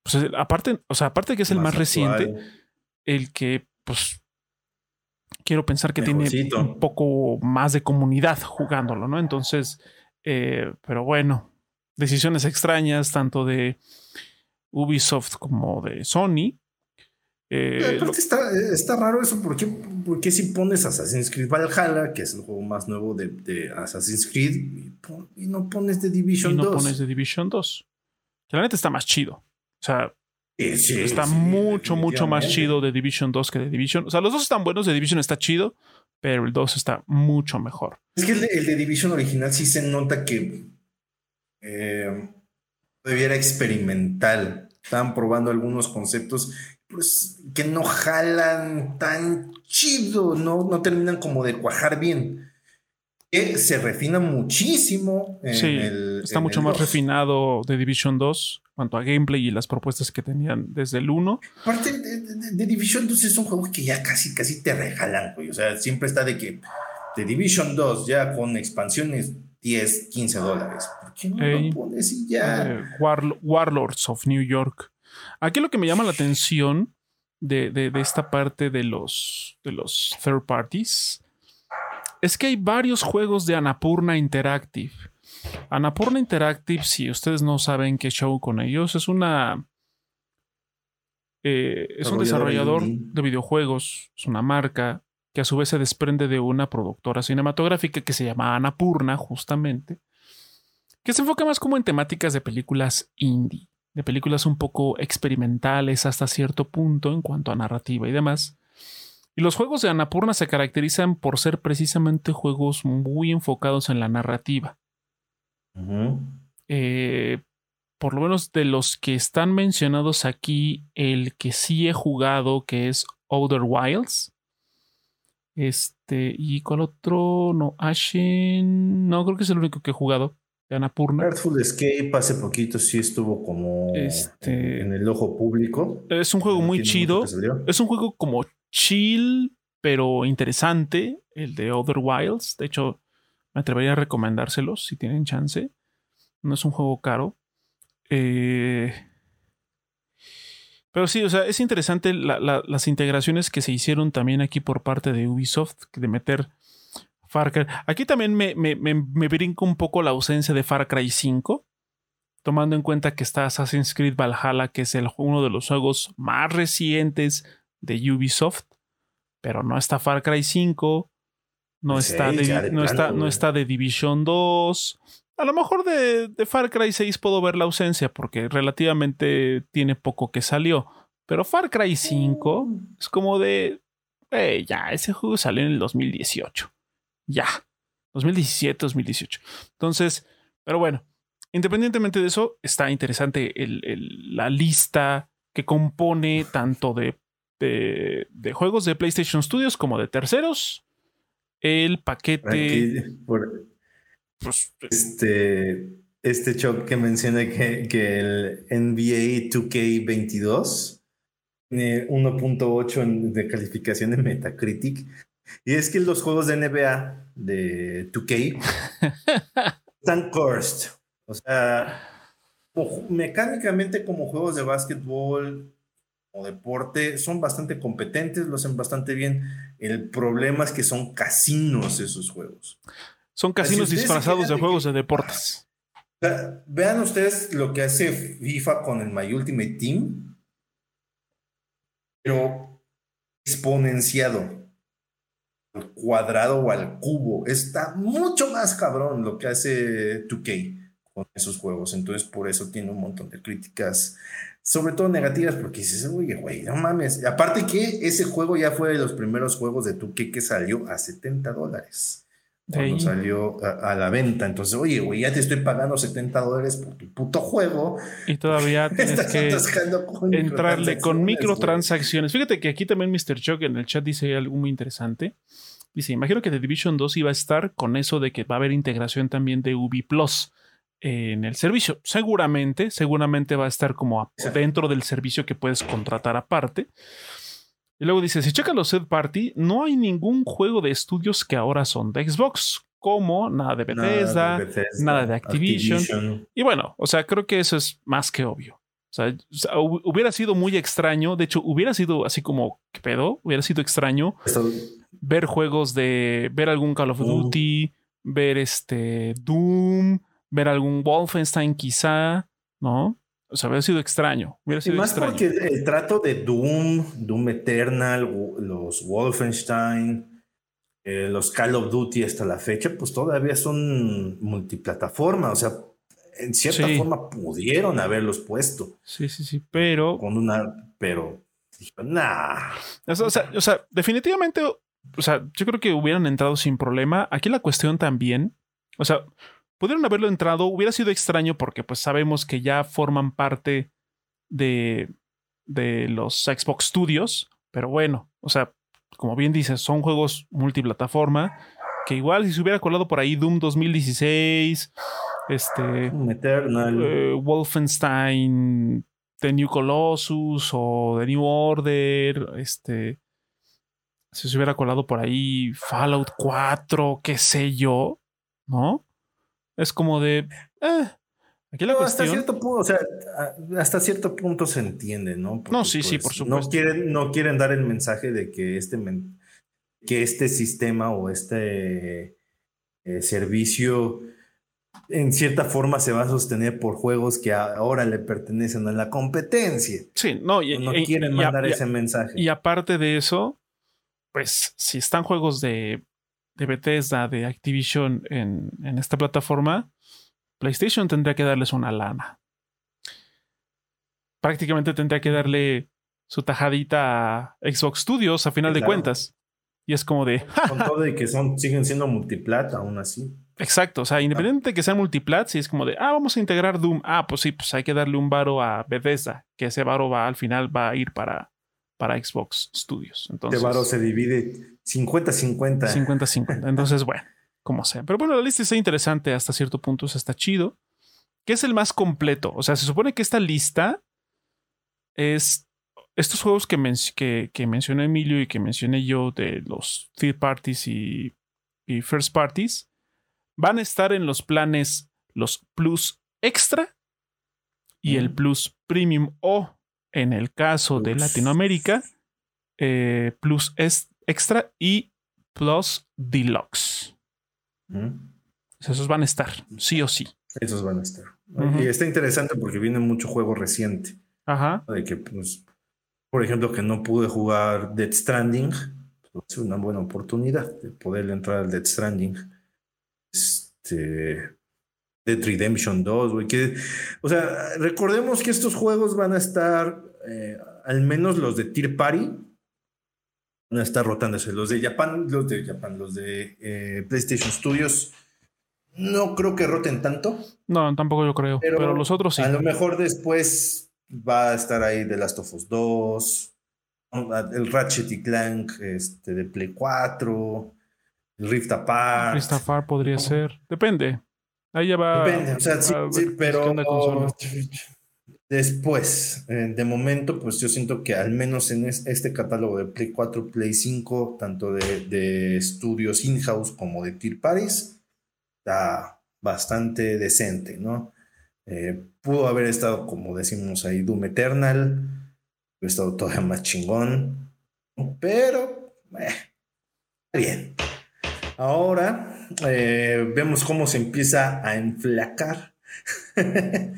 Pues, aparte, o sea, aparte que es el más, reciente, el que, pues, quiero pensar que tiene un poco más de comunidad jugándolo, ¿no? Entonces, eh, pero bueno, decisiones extrañas tanto de Ubisoft como de Sony. Eh, está, raro eso, ¿por qué, si pones Assassin's Creed Valhalla, que es el juego más nuevo de, Assassin's Creed, y, no pones The Division y no pones The Division 2? Que la neta está más chido. O sea, está mucho, mucho más chido de Division 2 que de Division. O sea, los dos están buenos, de Division está chido, pero el 2 está mucho mejor. Es que el de, Division original sí se nota que eh, todavía era experimental. Estaban probando algunos conceptos pues, que no jalan tan chido, no, no terminan como de cuajar bien. Que se refina muchísimo. En sí, está mucho más refinado de Division 2 cuanto a gameplay y las propuestas que tenían desde el 1. Aparte de, Division 2 es un juego que ya casi, casi te regalan, güey. O sea, siempre está de que de Division 2 ya con expansiones 10, 15 dólares. ¿Por qué no lo pones y ya? Eh, Warlords of New York. Aquí lo que me llama la atención de, esta parte de los, de los third parties es que hay varios juegos de Anapurna Interactive. Anapurna Interactive, si ustedes no saben qué show con ellos, es una. Eh, es un desarrollador de videojuegos, es una marca que a su vez se desprende de una productora cinematográfica que se llama Anapurna, justamente, que se enfoca más como en temáticas de películas indie, de películas un poco experimentales hasta cierto punto en cuanto a narrativa y demás. Y los juegos de Anapurna se caracterizan por ser precisamente juegos muy enfocados en la narrativa. Eh, por lo menos de los que están mencionados aquí, el que sí he jugado, que es Outer Wilds. Este, ¿y cuál otro? No, Ashen. No, creo que es el único que he jugado de Anapurna. Earthful Escape hace poquito sí estuvo como este, en el ojo público. Es un juego muy chido. Es un juego como chill, pero interesante, el de Other Wilds. De hecho, me atrevería a recomendárselos si tienen chance. No es un juego caro. Eh, pero sí, o sea, es interesante las integraciones que se hicieron también aquí por parte de Ubisoft, de meter Far Cry. Aquí también me, me, me, brinco un poco la ausencia de Far Cry 5, tomando en cuenta que está Assassin's Creed Valhalla, que es el, uno de los juegos más recientes de Ubisoft, pero no está Far Cry 5, no, está, de, no, está, no está de Division 2. A lo mejor de, de, Far Cry 6 puedo ver la ausencia porque relativamente tiene poco que salió. Pero Far Cry 5 mm. es como de... ya, ese juego salió en el 2018. Ya. 2017, 2018. Entonces, pero bueno, independientemente de eso, está interesante la lista que compone tanto de de, juegos de PlayStation Studios como de terceros. El paquete. pues, este, este shock que menciona que, que el NBA 2K22 tiene 1.8 de calificación de Metacritic. Y es que los juegos de NBA de 2K están cursed. O sea, mecánicamente como juegos de básquetbol o deporte son bastante competentes, lo hacen bastante bien. El problema es que son casinos esos juegos. Son casinos disfrazados de juegos de deportes. vean ustedes lo que hace FIFA con el My Ultimate Team, pero exponenciado al cuadrado o al cubo. Está mucho más cabrón lo que hace 2K con esos juegos. Entonces, por eso tiene un montón de críticas sobre todo negativas, porque dices, oye, güey, no mames. Aparte que ese juego ya fue de los primeros juegos de tu que salió a 70 dólares. Cuando salió a, la venta. Entonces, oye, güey, ya te estoy pagando 70 dólares por tu puto juego. Y todavía tienes que entrarle con microtransacciones. Fíjate que aquí también Mr. Chuck en el chat dice algo muy interesante. Dice, imagino que The Division 2 iba a estar con eso de que va a haber integración también de Ubi Plus en el servicio. Seguramente, seguramente va a estar como dentro del servicio que puedes contratar aparte. Y luego dice, si checa los third party, no hay ningún juego de estudios que ahora son de Xbox, como nada de Bethesda, nada de, Activision. Y bueno, o sea, creo que eso es más que obvio. O sea, hubiera sido muy extraño, de hecho, hubiera sido así como, ¿qué pedo? Hubiera sido extraño ver juegos de, ver algún Call of Duty, ver este Doom, ver algún Wolfenstein quizá, ¿no? O sea, hubiera sido extraño. Hubiera sido y más porque el trato de Doom, Doom Eternal, los Wolfenstein, eh, los Call of Duty hasta la fecha, pues todavía son multiplataforma. O sea, en cierta forma pudieron haberlos puesto. Sí, sí, sí, pero. Con una. Pero. Nah. O sea, o sea, definitivamente. O sea, yo creo que hubieran entrado sin problema. Aquí la cuestión también. O sea, pudieron haberlo entrado, hubiera sido extraño porque pues sabemos que ya forman parte de, de los Xbox Studios, pero bueno, o sea, como bien dices, son juegos multiplataforma que igual si se hubiera colado por ahí Doom 2016, este Eternal. Eh, Wolfenstein, The New Colossus o The New Order, este si se hubiera colado por ahí Fallout 4, qué sé yo, ¿no? Es como de. Eh, aquí la cuestión... Hasta cierto punto, o sea, hasta cierto punto se entiende, ¿no? no, sí, sí, por supuesto. No quieren, no quieren dar el mensaje de que este que este sistema o este eh, servicio en cierta forma se va a sostener por juegos que ahora le pertenecen a la competencia. Sí, no, y, no quieren mandar ese mensaje. Y aparte de eso, pues si están juegos de, de Bethesda, de Activision en, en esta plataforma, PlayStation tendría que darles una lana. Prácticamente tendría que darle su tajadita a Xbox Studios a final de cuentas. Y es como de. Con todo y que son, siguen siendo multiplata aún así. Exacto. O sea, independiente de que sean multiplat, si es como de, ah, vamos a integrar Doom. Ah, pues sí, pues hay que darle un varo a Bethesda, que ese varo va al final va a ir para, para Xbox Studios. Entonces, ese varo se divide 50-50. 50-50. Entonces, bueno, como sea. Pero bueno, la lista está interesante hasta cierto punto, o está chido. ¿Qué es el más completo? O sea, se supone que esta lista es estos juegos que, que, mencionó Emilio y que mencioné yo de los third parties y, first parties van a estar en los planes los Plus Extra y el Plus Premium o en el caso de Latinoamérica eh, Plus Extra y Plus Deluxe. Esos van a estar, sí o sí. Esos van a estar. Y está interesante porque viene mucho juego reciente. Ajá. De que pues, por ejemplo, que no pude jugar Dead Stranding, pues es una buena oportunidad de poder entrar al Dead Stranding. Este, Dead Redemption 2, güey. Que, o sea, recordemos que estos juegos van a estar, eh, al menos los de Tier Party, a estar rotándose. Los de Japan, los de Japan, los de eh, PlayStation Studios, no creo que roten tanto. No, tampoco yo creo. pero los otros sí. A lo mejor después va a estar ahí The Last of Us 2, el Ratchet y Clank este, de Play 4, el Rift Apart. Rift Apart podría ser. Depende. Ahí ya va. Depende, o sea, sí, sí pero después, eh, de momento, pues yo siento que al menos en este catálogo de Play 4, Play 5, tanto de, estudios in-house como de Tier Paris, está bastante decente, ¿no? Eh, pudo haber estado, como decimos ahí, Doom Eternal, hubiera estado todavía más chingón, pero eh, bien. Ahora eh, vemos cómo se empieza a enflacar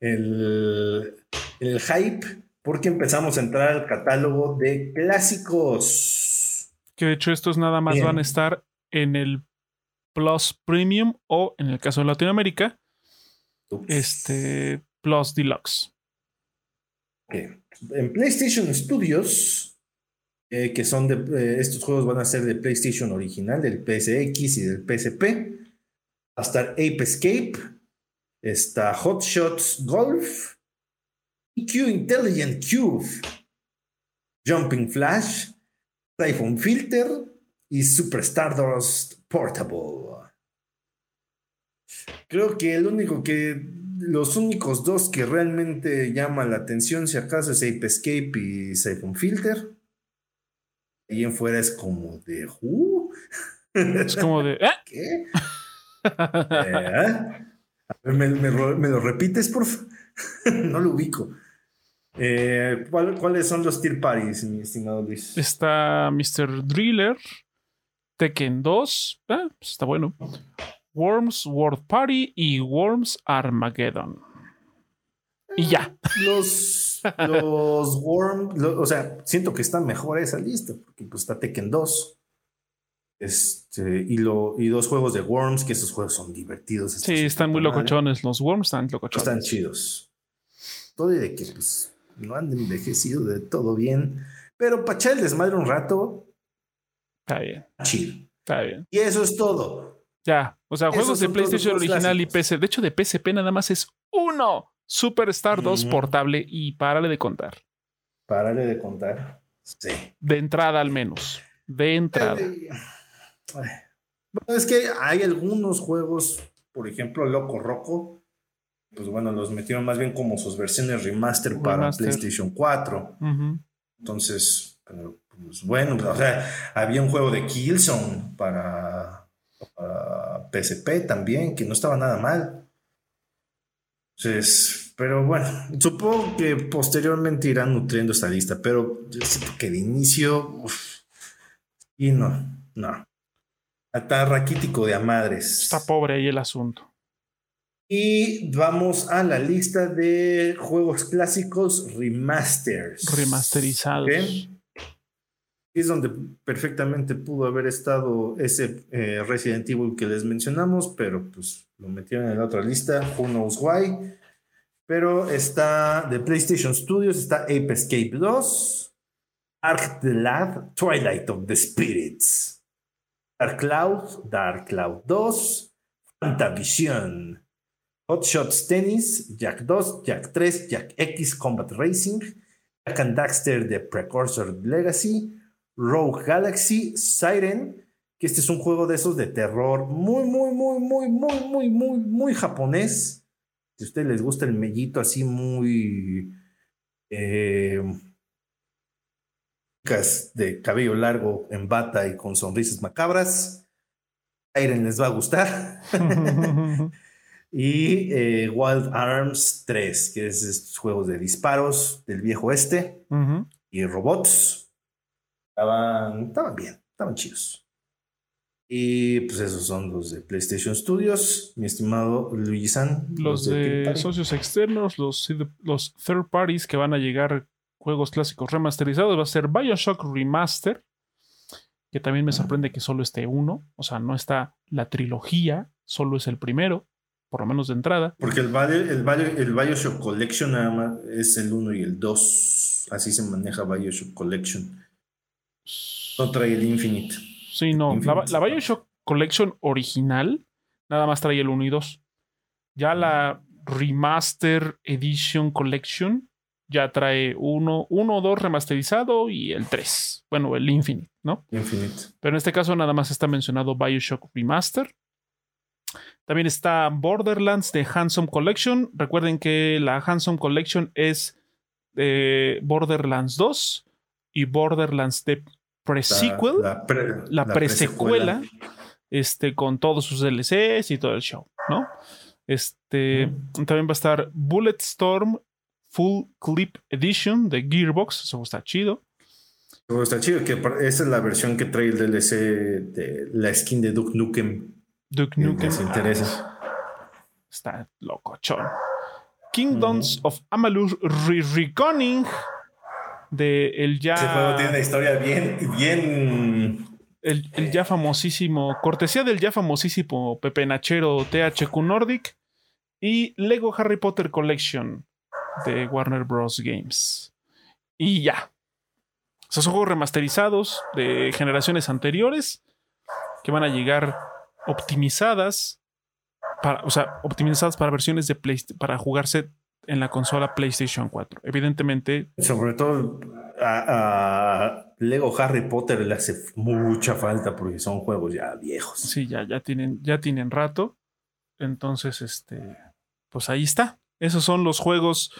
el, el hype, porque empezamos a entrar al catálogo de clásicos. Que de hecho estos nada más van a estar en el Plus Premium o en el caso de Latinoamérica este, Plus Deluxe. En PlayStation Studios, eh, que son de eh, estos juegos van a ser de PlayStation original, del PSX y del PSP. Va a estar Ape Escape, está Hot Shots Golf, EQ Intelligent Cube, Jumping Flash, iPhone Filter y Super Stardust Portable. Creo que el único que, los únicos dos que realmente llaman la atención, si acaso, es Ape Escape y Siphon Filter. Ahí en fuera es como de, uh. Es como de, ¿eh? ¿Qué? ¿Eh? ¿Me, lo repites, por favor? no lo ubico. Eh, ¿Cuáles son los tier parties, mi estimado Luis? Está Mr. Driller, Tekken 2, ah, pues está bueno. Worms World Party y Worms Armageddon. Y ya. Los, los Worms, o sea, siento que está mejor esa lista, porque pues está Tekken 2. Este, y, lo, y dos juegos de Worms, que esos juegos son divertidos. Sí, están muy locochones. Los Worms están locochones. Están chidos. Todo y de que pues no han envejecido de todo bien. Pero para echar el desmadre un rato. Está bien. Chido. Está bien. Y eso es todo. Ya, o sea, juegos de PlayStation original y PC. De hecho, de PSP nada más es uno. Superstar 2 portable y párale de contar. Párale de contar. Sí. De entrada al menos. De entrada. Es que hay algunos juegos, por ejemplo, Loco Roco, pues bueno, los metieron más bien como sus versiones remaster, para PlayStation 4. Entonces, pues bueno, o sea, había un juego de Killzone para PSP también, que no estaba nada mal. Entonces, pero bueno, supongo que posteriormente irán nutriendo esta lista, pero yo siento que de inicio Y no, no. Está raquítico de amadres. Está pobre ahí el asunto. Y vamos a la lista de juegos clásicos remasters. Remasterizados. Es donde perfectamente pudo haber estado ese eh, Resident Evil que les mencionamos, pero pues lo metieron en la otra lista. Who knows why. Pero está de PlayStation Studios, está Ape Escape 2, Ark the Lab, Twilight of the Spirits, Dark Cloud, Dark Cloud 2, Fantavision, Hot Shots Tennis, Jack 2, Jack 3, Jack X Combat Racing, Jack and Daxter The Precursor Legacy, Rogue Galaxy, Siren, que este es un juego de esos de terror muy, muy, muy, muy, muy, muy, muy, muy japonés. Si a ustedes les gusta el mellito así muy eh, de cabello largo en bata y con sonrisas macabras, Iron les va a gustar. y eh, Wild Arms 3, que es estos juegos de disparos del viejo este y robots. Estaban, estaban bien, estaban chidos. Y pues esos son los de PlayStation Studios, mi estimado Luigi San. Los, de, socios externos, los, los third parties que van a llegar juegos clásicos remasterizados, va a ser Bioshock Remaster, que también me sorprende que solo esté uno, o sea, no está la trilogía, solo es el primero, por lo menos de entrada. Porque el, el, el Bioshock Collection nada más es el 1 y el 2, así se maneja Bioshock Collection. No trae el Infinite. Sí, no. La, Bioshock Collection original nada más trae el 1 y 2. Ya la Remaster Edition Collection ya trae 1, 1, 2 remasterizado y el 3. Bueno, el Infinite, ¿no? Infinite. Pero en este caso nada más está mencionado Bioshock Remaster. También está Borderlands de Handsome Collection. Recuerden que la Handsome Collection es de Borderlands 2 y Borderlands de pre-sequel, la, pre-secuela, este, con todos sus DLCs y todo el show, ¿no? Este, también va a estar Bulletstorm Full Clip Edition de Gearbox, eso está chido. está chido, que esa es la versión que trae el DLC de la skin de Duke Nukem. Duke Nukem. Se interesa. Está locochón. Kingdoms of Amalur Re-Reconning de el ya. Ese juego tiene una historia bien, bien. El, ya famosísimo, cortesía del ya famosísimo Pepe Nachero THQ Nordic y Lego Harry Potter Collection de Warner Bros. Games. Y ya. Esos son juegos remasterizados de generaciones anteriores que van a llegar optimizadas para, o sea, optimizadas para versiones de PlayStation, para jugarse en la consola PlayStation 4. Evidentemente. Sobre todo a, Lego Harry Potter le hace mucha falta porque son juegos ya viejos. Sí, ya, ya tienen, ya tienen rato. Entonces, este, pues ahí está. Esos son los juegos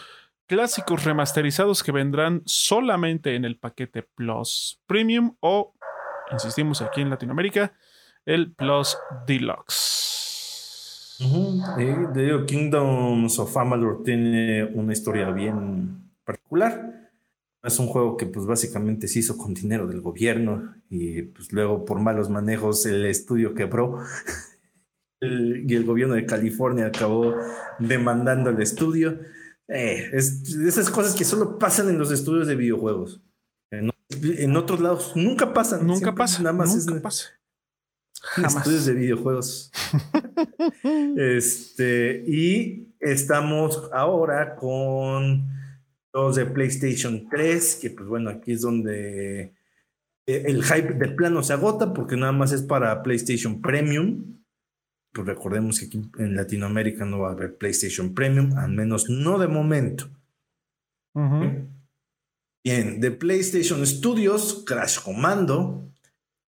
clásicos remasterizados que vendrán solamente en el paquete Plus Premium o, insistimos aquí en Latinoamérica, el Plus Deluxe. Uh Kingdoms of Amalur tiene una historia bien particular. Es un juego que pues básicamente se hizo con dinero del gobierno y pues luego por malos manejos el estudio quebró y el gobierno de California acabó demandando el estudio. Eh, es esas cosas que solo pasan en los estudios de videojuegos. En, otros lados nunca pasan. Nunca pasa. Nada más nunca pasa. Estudios de videojuegos. este, y estamos ahora con los de PlayStation 3, que pues bueno, aquí es donde eh, el hype del plano se agota porque nada más es para PlayStation Premium. Pues recordemos que aquí en Latinoamérica no va a haber PlayStation Premium, al menos no de momento. Bien, de PlayStation Studios, Crash Commando,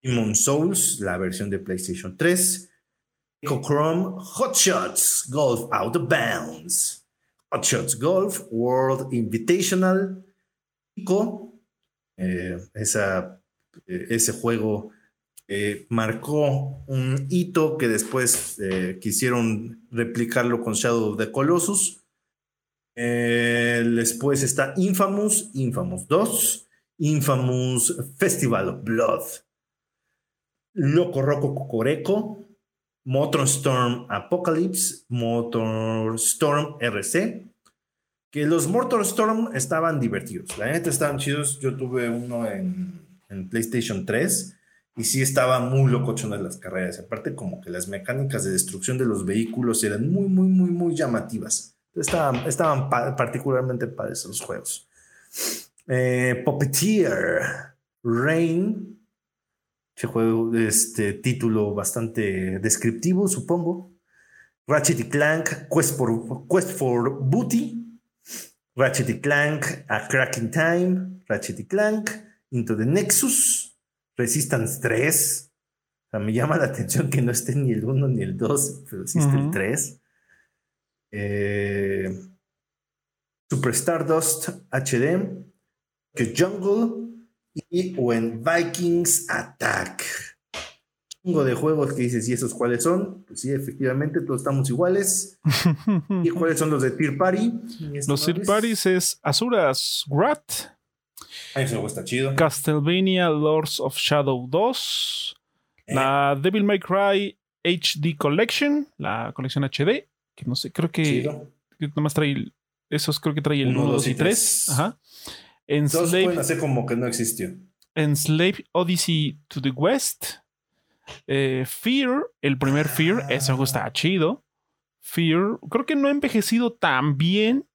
Demon Souls, la versión de PlayStation 3, Echo Chrome, Hot Shots, Golf Out of Bounds, Hot Shots Golf, World Invitational, Echo, eh, esa, eh, ese juego marcó un hito que después eh, quisieron replicarlo con Shadow of the Colossus. después está Infamous, Infamous 2, Infamous Festival of Blood, Loco Roco Cocoreco, Motor Storm Apocalypse, Motor Storm RC. Que los Motor Storm estaban divertidos. La neta estaban chidos. Yo tuve uno en PlayStation 3 y sí estaba muy locochona las carreras. Aparte, como que las mecánicas de destrucción de los vehículos eran muy, muy, muy, muy llamativas. Estaban, estaban particularmente para esos juegos. Eh, Puppeteer, Rain, que juego, este título bastante descriptivo, supongo. Ratchet y Clank, Quest for, Quest for Booty, Ratchet y Clank, A Cracking Time, Ratchet y Clank, Into the Nexus, Resistance 3. O sea, me llama la atención que no esté ni el 1 ni el 2, pero está el 3. Eh, Super Stardust HD, que Jungle y When Vikings Attack. Chingo de juegos que dices, ¿y esos cuáles son? Pues sí, efectivamente, todos estamos iguales. ¿Y cuáles son los de Tier Party? Los Tier Parties es Azuras Grat. Ese juego está chido. Castlevania Lords of Shadow 2. Eh. La Devil May Cry HD Collection, la colección HD, que no sé, creo que, que nomás trae esos, creo que trae el 1, 2 y 3. Ajá. Enslave, pueden hacer como que no existió. Enslave Odyssey to the West. Eh, Fear, el primer Fear, ah. ese juego está chido. Fear, creo que no ha envejecido tan bien.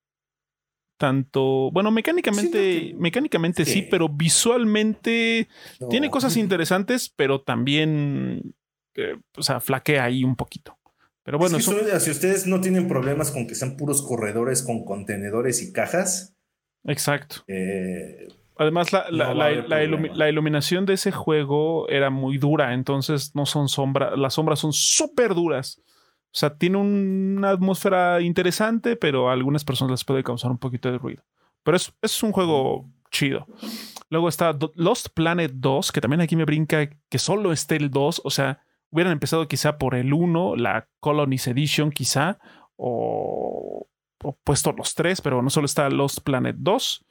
Tanto, bueno, mecánicamente, mecánicamente sí. pero visualmente tiene cosas interesantes, pero también, eh, o sea, flaquea ahí un poquito. Pero bueno, si ustedes no tienen problemas con que sean puros corredores con contenedores y cajas, Exacto. Eh, Además, la, la, iluminación de ese juego era muy dura, entonces no son sombras, las sombras son súper duras. O sea, tiene una atmósfera interesante, pero a algunas personas les puede causar un poquito de ruido. Pero es, es un juego chido. Luego está Lost Planet 2, que también aquí me brinca que solo esté el 2. O sea, hubieran empezado quizá por el 1, la Colonies Edition quizá, o, puesto los tres, pero no solo está Lost Planet 2.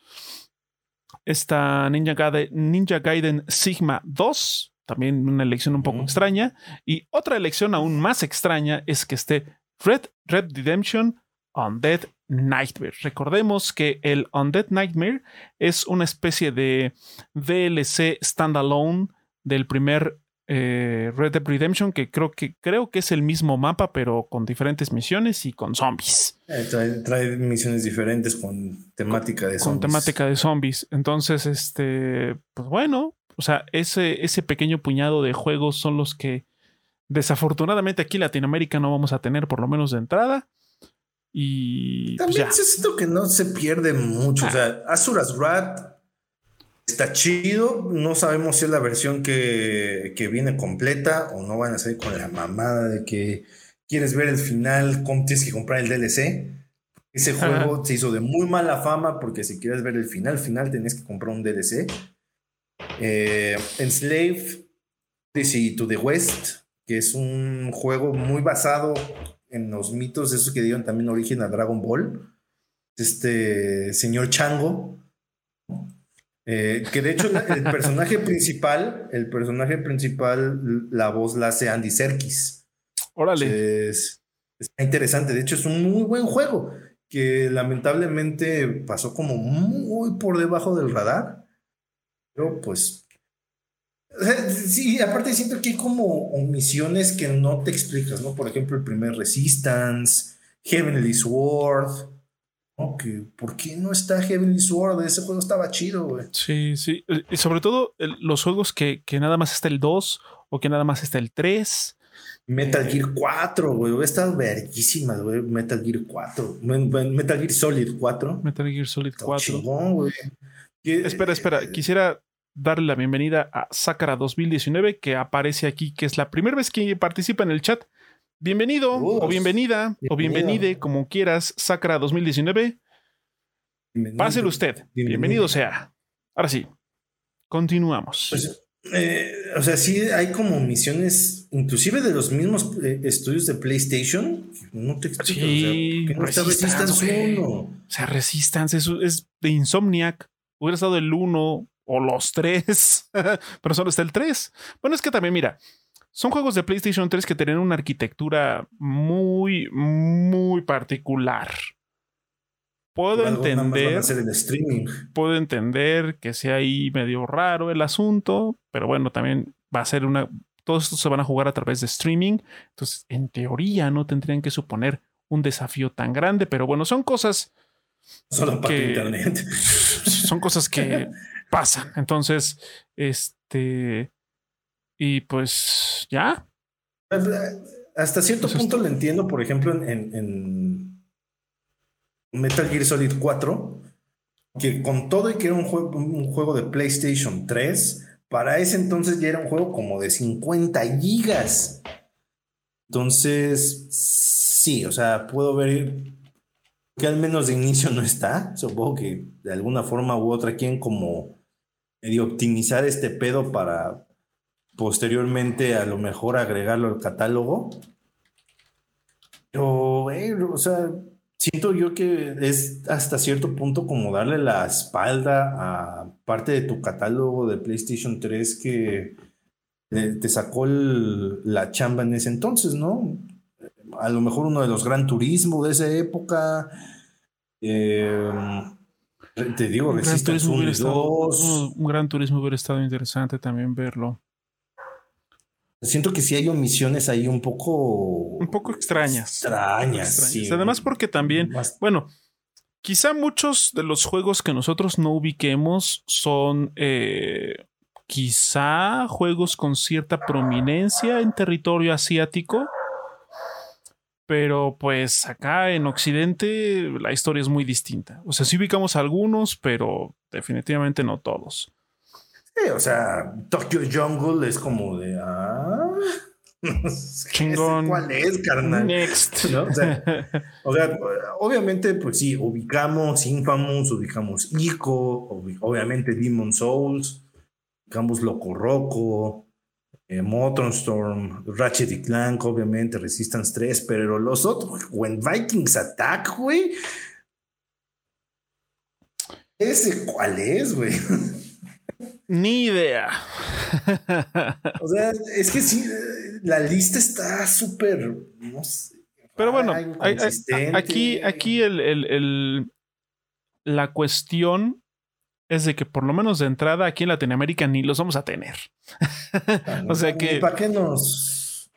Está Ninja Gaiden, Ninja Gaiden Sigma 2, también una elección un poco mm. extraña. Y otra elección aún más extraña es que esté Red Red Redemption Undead Nightmare. Recordemos que el Undead Nightmare es una especie de DLC standalone del primer eh, Red Dead Redemption, que creo, que creo que es el mismo mapa, pero con diferentes misiones y con zombies. Eh, trae, misiones diferentes con temática de zombies. Con temática de zombies. Entonces, este, pues bueno, o sea, ese, ese pequeño puñado de juegos son los que desafortunadamente aquí en Latinoamérica no vamos a tener, por lo menos de entrada. Y pues, también siento que no se pierde mucho. O ah. sea, Asuras Wrath Está chido, no sabemos si es la versión que, viene completa o no van a salir con la mamada de que quieres ver el final, tienes que comprar el DLC. Ese juego se hizo de muy mala fama porque si quieres ver el final, final tenés que comprar un DLC. Eh, Enslave, Odyssey to the West, que es un juego muy basado en los mitos, esos que dieron también origen a Dragon Ball. Este señor Chango, eh, que de hecho el personaje principal, el personaje principal, la voz la hace Andy Serkis. Órale. Es, interesante. De hecho, es un muy buen juego que lamentablemente pasó como muy por debajo del radar. Pero pues. Sí, aparte siento que hay como omisiones que no te explicas, ¿no? Por ejemplo, el primer Resistance, Heavenly Sword. ¿Por qué no está Heavenly Sword? Ese juego estaba chido, güey. Sí, sí. Y sobre todo los juegos que, nada más está el 2 o que nada más está el 3. Metal Gear 4, güey. Están verguísimas, güey. Metal Gear 4. Metal Gear Solid 4. Metal Gear Solid 4. güey. Espera, espera. Quisiera darle la bienvenida a Sakara 2019, que aparece aquí, que es la primera vez que participa en el chat. Bienvenido o bienvenida o bienvenide, como quieras, Sacra 2019. Páselo usted. Bienvenido. sea. Ahora sí, continuamos. Pues, eh, o sea, sí hay como misiones, inclusive de los mismos eh, estudios de PlayStation. No te explico. Sí, o sea, Resistance 1. O sea, Resistance es, es de Insomniac. Hubiera estado el 1 o los 3, pero solo está el 3. Bueno, es que también, mira, son juegos de PlayStation 3 que tienen una arquitectura muy, muy particular. Puedo entender. Puedo entender que sea ahí medio raro el asunto, pero bueno, también va a ser una. Todos estos se van a jugar a través de streaming. Entonces, en teoría, no tendrían que suponer un desafío tan grande, pero bueno, son cosas. Solo para internet. Son cosas que pasan. Entonces, este. Y pues ya. Hasta cierto punto lo entiendo, por ejemplo, en Metal Gear Solid 4, que con todo y que era un juego, un juego de PlayStation 3, para ese entonces ya era un juego como de 50 gigas. Entonces, sí, o sea, puedo ver que al menos de inicio no está. Supongo que de alguna forma u otra quieren como medio optimizar este pedo para posteriormente a lo mejor agregarlo al catálogo. Pero, o sea, siento yo que es hasta cierto punto como darle la espalda a parte de tu catálogo de PlayStation 3 que te sacó la chamba en ese entonces, ¿no? A lo mejor uno de los Gran Turismo de esa época. Em, te digo, un gran, turismo un gran turismo hubiera estado interesante también verlo. Siento que sí hay omisiones ahí un poco. Un poco extrañas. Extrañas. Sí. Además, porque también. Bueno, quizá muchos de los juegos que nosotros no ubiquemos son. Eh, quizá juegos con cierta prominencia en territorio asiático. Pero pues acá en Occidente la historia es muy distinta. O sea, sí ubicamos algunos, pero definitivamente no todos o sea, Tokyo Jungle es como de. Ah, Chingón. ¿Cuál es, carnal? Next. O, sea, obviamente, pues sí, ubicamos Infamous, ubicamos Ico, obviamente Demon Souls, ubicamos Loco Roco, eh, Storm, Ratchet y Clank, obviamente Resistance 3, pero los otros, When Vikings Attack, güey. ¿Ese cuál es, güey? Ni idea. o sea, es que sí, la lista está súper, Pero bueno, aquí, aquí el, la cuestión es de que por lo menos de entrada aquí en Latinoamérica ni los vamos a tener. o sea que... ¿Para qué nos...?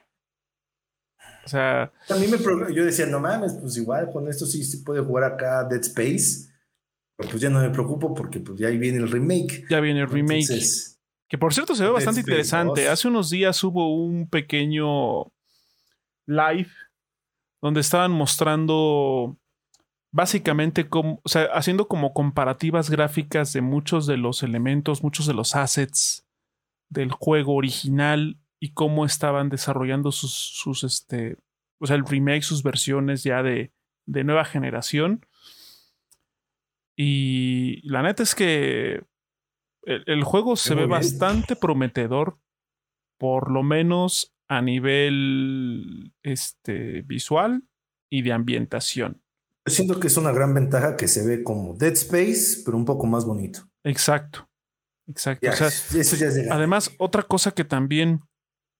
O sea... A mí me... Yo decía, no mames, pues igual con esto sí se puede jugar acá Dead Space pues ya no me preocupo porque pues ya ahí viene el remake. Ya viene el remake. que por cierto se ve bastante interesante. Hace unos días hubo un pequeño live donde estaban mostrando básicamente como, o sea, haciendo como comparativas gráficas de muchos de los elementos, muchos de los assets del juego original y cómo estaban desarrollando sus, sus este, o sea, el remake, sus versiones ya de, de nueva generación. Y la neta es que el, juego se ve bastante prometedor, por lo menos a nivel este, visual y de ambientación. Yo siento que es una gran ventaja que se ve como Dead Space, pero un poco más bonito. Exacto. Exacto. eso ya es además, otra cosa que también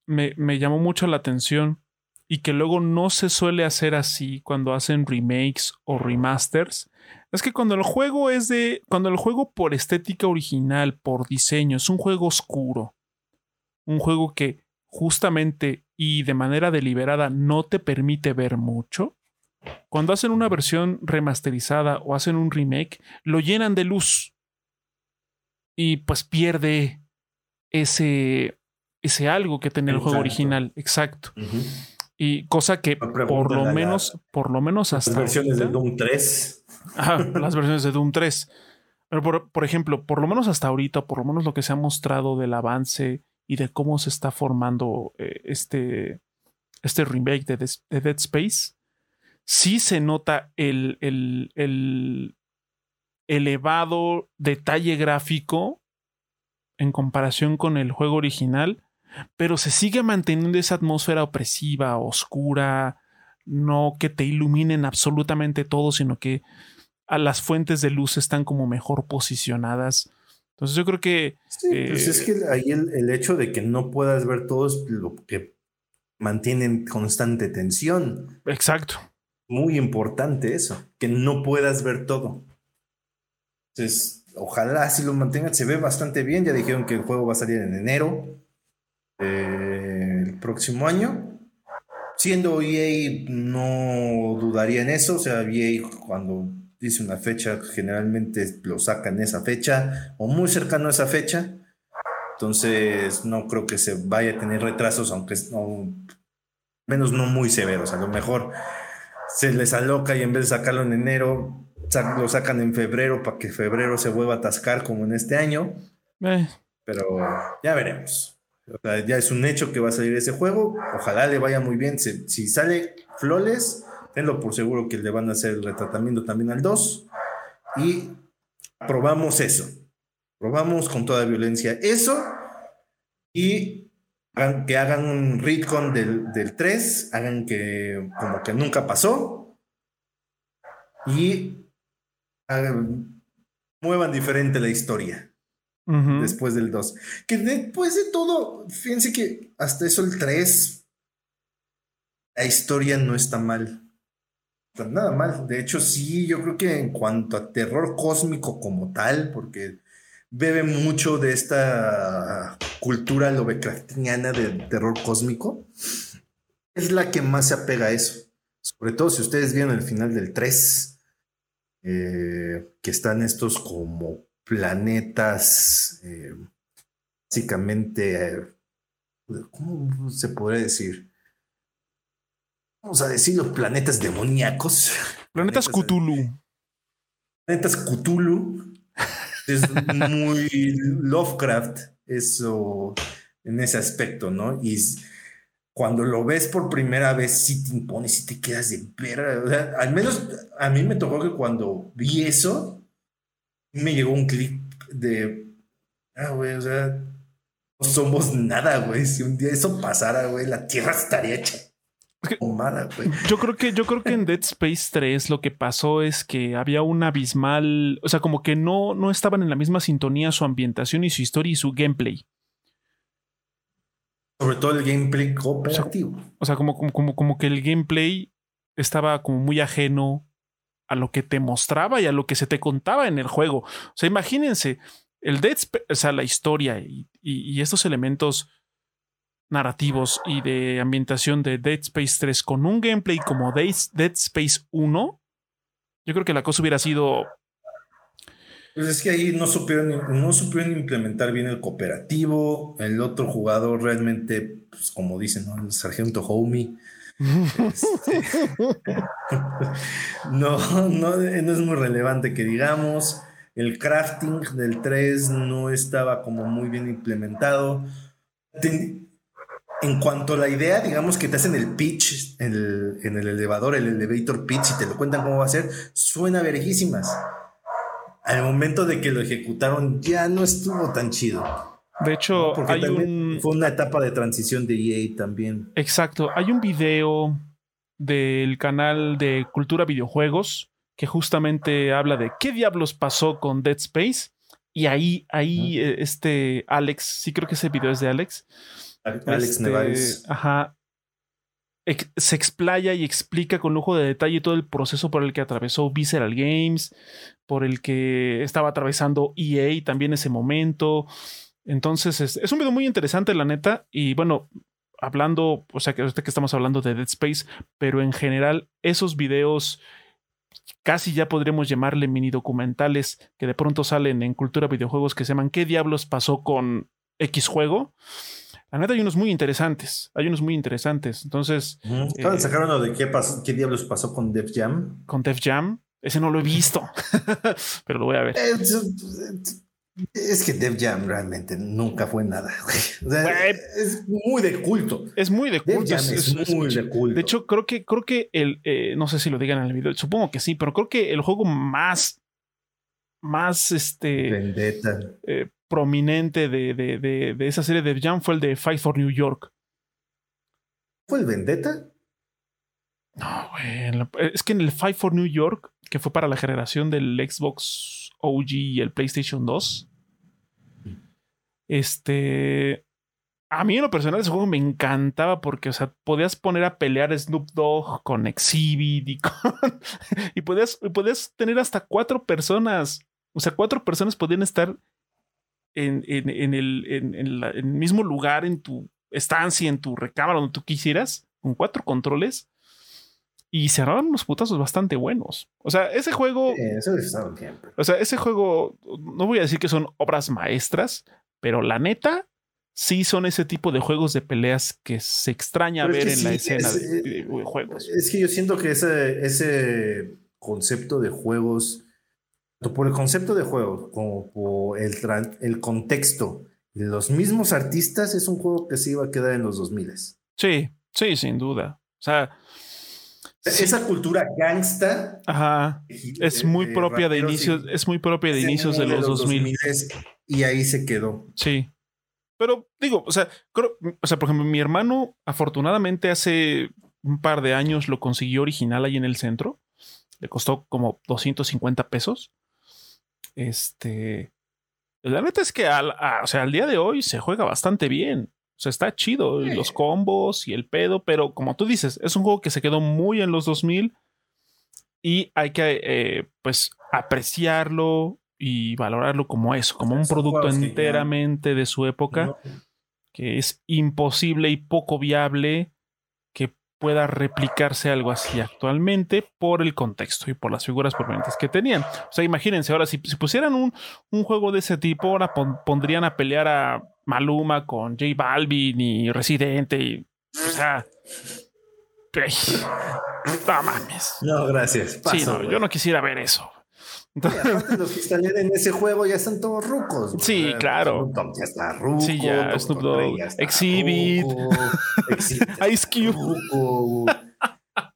me, me llamó mucho la atención y que luego no se suele hacer así cuando hacen remakes o remasters es que cuando el juego es de. Cuando el juego por estética original, por diseño, es un juego oscuro. Un juego que justamente y de manera deliberada no te permite ver mucho. Cuando hacen una versión remasterizada o hacen un remake, lo llenan de luz. Y pues pierde ese. ese algo que tenía el juego original. Exacto. Y cosa que por lo menos, por lo menos hasta. Las versiones de Doom 3 las versiones de Doom 3. Pero por, ejemplo, por lo menos hasta ahorita, por lo menos lo que se ha mostrado del avance y de cómo se está formando eh, este, este remake de, Dead Space, sí se nota el, el, el elevado detalle gráfico en comparación con el juego original, pero se sigue manteniendo esa atmósfera opresiva, oscura, no que te iluminen absolutamente todo, sino que a las fuentes de luz están como mejor posicionadas. Entonces yo creo que... Sí, pues es que ahí el, hecho de que no puedas ver todo es lo que mantiene en constante tensión. Exacto. Muy importante eso, que no puedas ver todo. Entonces, ojalá así lo mantengan. Se ve bastante bien. Ya dijeron que el juego va a salir en enero del próximo año. Siendo EA, no dudaría en eso. O sea, EA cuando dice una fecha, generalmente lo sacan esa fecha o muy cercano a esa fecha. Entonces, no creo que se vaya a tener retrasos, aunque no, menos no muy severos. A lo mejor se les aloca y en vez de sacarlo en enero, lo sacan en febrero para que febrero se vuelva a atascar como en este año. Eh. Pero ya veremos. ya es un hecho que va a salir ese juego. Ojalá le vaya muy bien. Si, sale Flores, tenlo por seguro que le van a hacer el retratamiento también al 2. Y probamos eso. Probamos con toda violencia eso. Y que hagan un retcon del, del 3. Hagan que como que nunca pasó. Y muevan diferente la historia. Después del 2. Que después de todo, fíjense que hasta eso el 3, la historia no está mal. Nada mal. De hecho, sí, yo creo que en cuanto a terror cósmico como tal, porque bebe mucho de esta cultura lovecraftiana del terror cósmico, es la que más se apega a eso. Sobre todo si ustedes vieron el final del 3 eh, que están estos como planetas, eh, básicamente, eh, ¿cómo se podría decir? Vamos a decir los planetas demoníacos. Planetas Cthulhu. Planetas Cthulhu. Es muy Lovecraft, eso, en ese aspecto, ¿no? Y cuando lo ves por primera vez, sí te impones y te quedas de ver. O sea, al menos a mí me tocó que cuando vi eso, me llegó un clic de, ah, güey, o sea, no somos nada, güey. Si un día eso pasara, güey, la tierra estaría hecha. Yo creo que yo creo que en Dead Space 3 lo que pasó es que había un abismal, o sea, como que no, no estaban en la misma sintonía su ambientación y su historia y su gameplay. Sobre todo el gameplay cooperativo. O sea, como, como, como, que el gameplay estaba como muy ajeno a lo que te mostraba y a lo que se te contaba en el juego. O sea, imagínense, el Dead Space, o sea, la historia y, y, estos elementos narrativos y de ambientación de Dead Space 3 con un gameplay como Dead Space 1, yo creo que la cosa hubiera sido pues es que ahí no supieron, no supieron implementar bien el cooperativo. El otro jugador realmente, pues como dicen, ¿no? el sargento Homie. Este, no, no, no es muy relevante que digamos. El crafting del 3 no estaba como muy bien implementado. En cuanto a la idea, digamos que te hacen el pitch en el, en el elevador, el elevator pitch, y te lo cuentan cómo va a ser, suena verjísimas al momento de que lo ejecutaron ya no estuvo tan chido. De hecho, hay un... fue una etapa de transición de EA también. Exacto. Hay un video del canal de Cultura Videojuegos que justamente habla de qué diablos pasó con Dead Space. Y ahí, ahí, eh, este Alex, sí creo que ese video es de Alex. Alex este, Ajá se explaya y explica con lujo de detalle todo el proceso por el que atravesó Visceral Games, por el que estaba atravesando EA también ese momento. Entonces es, un video muy interesante, la neta. Y bueno, hablando, o sea, que que estamos hablando de Dead Space, pero en general, esos videos casi ya podríamos llamarle mini documentales que de pronto salen en cultura videojuegos que se llaman ¿Qué diablos pasó con X juego? La neta hay unos muy interesantes. Hay unos muy interesantes. Entonces. Uh sacar uno de qué, qué diablos pasó con Def Jam. Con Def Jam. Ese no lo he visto. pero lo voy a ver. Es, que Def Jam realmente nunca fue nada. es muy de culto. Es muy de culto. es, muy de culto. De hecho, creo que, creo que el. Eh, no sé si lo digan en el video. Supongo que sí, pero creo que el juego más. Más este. Vendetta. Eh, prominente de, de, de, esa serie de Jam fue el de Fight for New York. ¿Fue el Vendetta? No, güey. Es que en el Fight for New York, que fue para la generación del Xbox OG y el PlayStation 2, Este. A mí en lo personal ese juego me encantaba porque, o sea, podías poner a pelear Snoop Dogg con Exhibit y, con, y podías, podías tener hasta cuatro personas. O sea, cuatro personas podían estar en, en, en el, en, el mismo lugar, en tu estancia, en tu recámara, donde tú quisieras, con cuatro controles. Y armaban unos putazos bastante buenos. O sea, ese juego. eso o sea, ese juego, no voy a decir que son obras maestras, pero la neta, sí son ese tipo de juegos de peleas que se extraña ver en la escena de, juegos. Es que yo siento que ese, ese concepto de juegos, por el concepto de juego, como por el, el contexto de los mismos artistas, es un juego que se iba a quedar en los 2000. Sí, sí, sin duda. O sea, esa cultura gangsta es muy propia de inicios, es muy propia de inicios de los, 2000. y ahí se quedó. Sí. Pero digo, o sea, o sea, por ejemplo, mi hermano afortunadamente hace un par de años lo consiguió original ahí en el centro. Le costó como 250 pesos. Este, la neta es que al, o sea, al día de hoy se juega bastante bien. O sea, está chido los combos y el pedo, pero como tú dices, es un juego que se quedó muy en los 2000 y hay que, eh, pues, apreciarlo y valorarlo como eso, como un producto enteramente de su época, que es imposible y poco viable pueda replicarse algo así actualmente por el contexto y por las figuras prominentes que tenían. O sea, imagínense, ahora si, pusieran un, un, juego de ese tipo, ahora pondrían a pelear a Maluma con J Balvin y Residente y, o sea, no mames. No, gracias. sí, no, yo no quisiera ver eso. Entonces, los que están en ese juego ya están todos rucos. Sí, claro. ya está ruco. Sí, ya, Snoop Dogg. Exhibit. Ice Cube.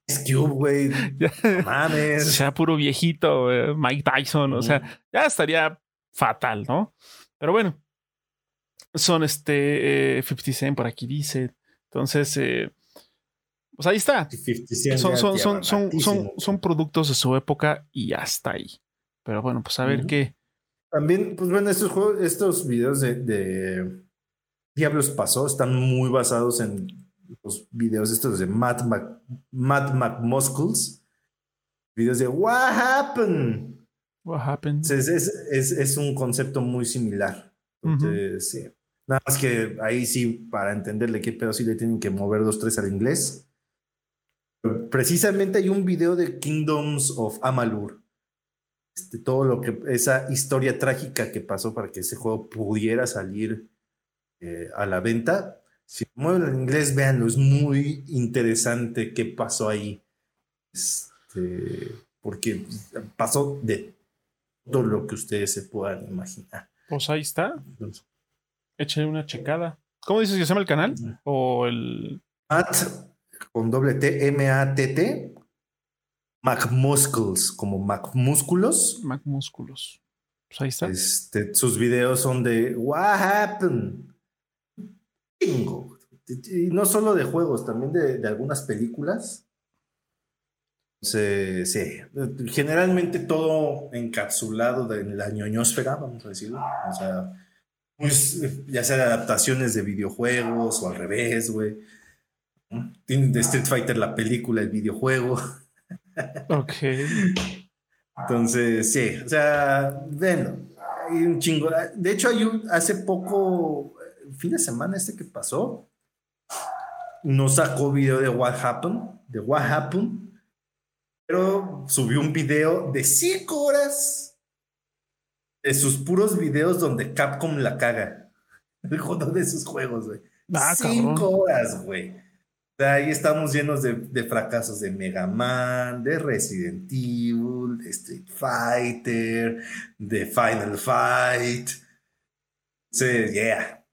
Ice Cube, güey. Mames. O sea, puro viejito, Mike Tyson. O sea, ya estaría fatal, ¿no? Pero bueno, son este 50 eh, Cent por aquí dice. Entonces, eh, pues ahí está. Son, son, son, son, son, productos de su época y hasta ahí. Pero bueno, pues a ver qué. También, pues bueno, estos juegos, estos videos de, Diablos Pasó están muy basados en los videos estos de Matt, Mac, Matt McMuscles. Videos de What Happened. What Happened. Es, es, es, un concepto muy similar. Entonces, sí. Nada más que ahí sí, para entenderle qué pedo, sí le tienen que mover dos, tres al inglés. Precisamente hay un video de Kingdoms of Amalur este, todo lo que, esa historia trágica que pasó para que ese juego pudiera salir eh, a la venta. Si mueven en inglés, véanlo, es muy interesante qué pasó ahí. Este, porque pasó de todo lo que ustedes se puedan imaginar. Pues ahí está. Eche una checada. ¿Cómo dices que se llama el canal? O el. Matt con doble T, M-A-T-T, MacMuscles, como MacMúsculos. MacMúsculos. Pues ahí está. Este, sus videos son de What happened? Y no solo de juegos, también de, algunas películas. Sí, sí, generalmente todo encapsulado en la ñoñosfera, vamos a decirlo. O sea, pues, ya sea de adaptaciones de videojuegos o al revés, güey. De Street Fighter la película, el videojuego. Ok. Entonces, sí, o sea, ven, hay un chingo. De hecho, hay un, hace poco, fin de semana este que pasó, no sacó video de What Happened, de What Happened, pero subió un video de cinco horas de sus puros videos donde Capcom la caga. El juego de sus juegos, güey. Ah, cinco horas, güey ahí estamos llenos de, fracasos de Mega Man, de Resident Evil, de Street Fighter, de Final Fight. Sí, yeah.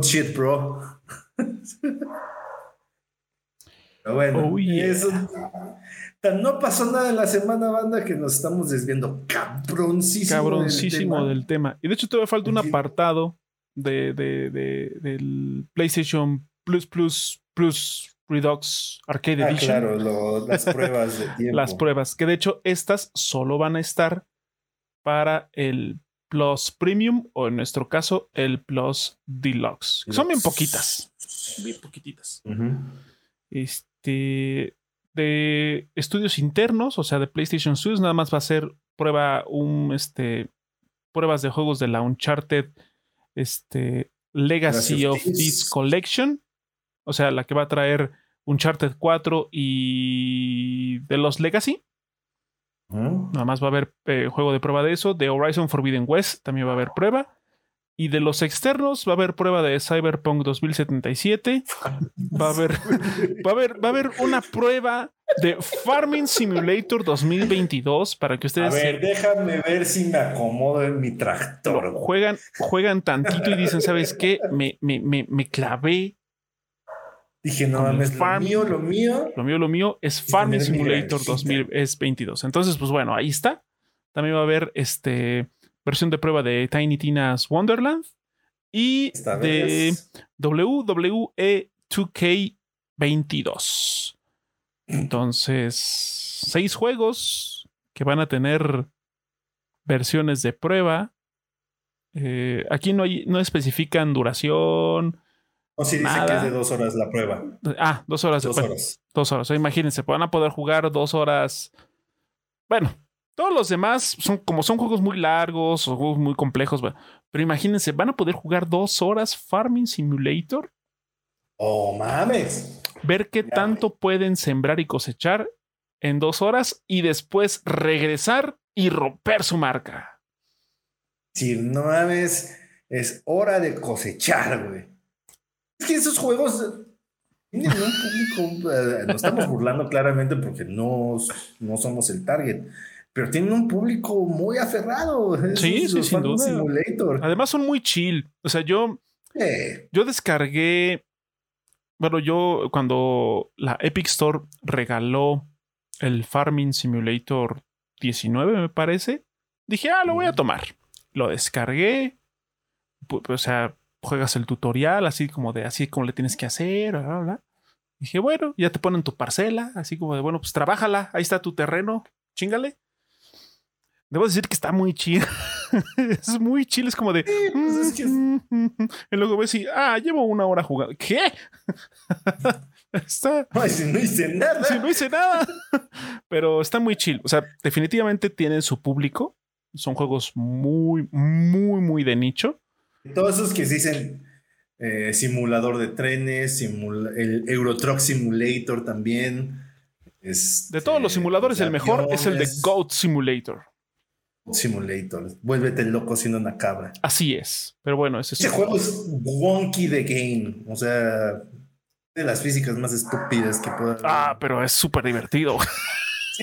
Shit, bro. Pero bueno, oh, eso, no pasó nada en la semana, banda, que nos estamos desviando cabroncísimo. Cabroncísimo del tema. Y de hecho, todavía falta un apartado de, de, del PlayStation Plus Plus Plus Redux Arcade ah, Edition. Claro, las pruebas de tiempo. las pruebas, que de hecho estas solo van a estar para el Plus Premium o en nuestro caso el Plus Deluxe. Son bien poquitas. Bien poquititas. Este de estudios internos, o sea, de PlayStation Studios, nada más va a ser prueba un este pruebas de juegos de la Uncharted este Legacy of This Collection, o sea, la que va a traer Uncharted 4 y de los Legacy. Nada más va a haber eh, juego de prueba de eso. De Horizon Forbidden West también va a haber prueba. Y de los externos va a haber prueba de Cyberpunk 2077. Va a haber, va a haber, va a haber una prueba de Farming Simulator 2022 para que ustedes. A ver, déjame ver si me acomodo en mi tractor. Juegan, juegan tantito y dicen, ¿sabes qué? Me, me, me, me clavé. Dije, no mames, lo mío, lo mío. Lo mío, lo mío es Farming Simulator 2022. Entonces, pues bueno, ahí está. También va a haber este versión de prueba de Tiny Tina's Wonderland y de WWE 2K22. Entonces, seis juegos que van a tener versiones de prueba. Eh, aquí no, hay, no especifican duración. O si dice que es de dos horas la prueba. Ah, dos horas. Dos horas. Dos horas. imagínense, van a poder jugar dos horas. Bueno, todos los demás son como son juegos muy largos o juegos muy complejos, pero imagínense, van a poder jugar dos horas Farming Simulator. Oh, mames. Ver qué tanto pueden sembrar y cosechar en dos horas y después regresar y romper su marca. Si no mames, es hora de cosechar, güey. Es que esos juegos tienen un público, eh, nos estamos burlando claramente porque no, no somos el target pero tienen un público muy aferrado. Sí, sí, sin duda. Simulator. Además son muy chill. O sea, yo, yo descargué, bueno, yo cuando la Epic Store regaló el Farming Simulator 19, me parece, dije, ah, lo voy a tomar. Lo descargué, o sea, juegas el tutorial, así como de, así como le tienes que hacer, bla, bla, bla. Dije, bueno, ya te ponen tu parcela, así como de, bueno, pues trabájala, ahí está tu terreno, chingale. Debo decir que está muy chido. es muy chill, es como de. Pues y luego ves y. Ah, llevo una hora jugando. ¿Qué? está. Ay, si no hice nada. Si no hice nada. Pero está muy chill. O sea, definitivamente tienen su público. Son juegos muy, muy, muy de nicho. Todos esos que se dicen eh, simulador de trenes, el Eurotruck Simulator también. Es, de todos los simuladores, el mejor es el de Goat Simulator. Simulator. Vuélvete loco siendo una cabra. Así es. Pero bueno, ese, ese juego es wonky de game. O sea, de las físicas más estúpidas que pueda Ah, pero es súper divertido.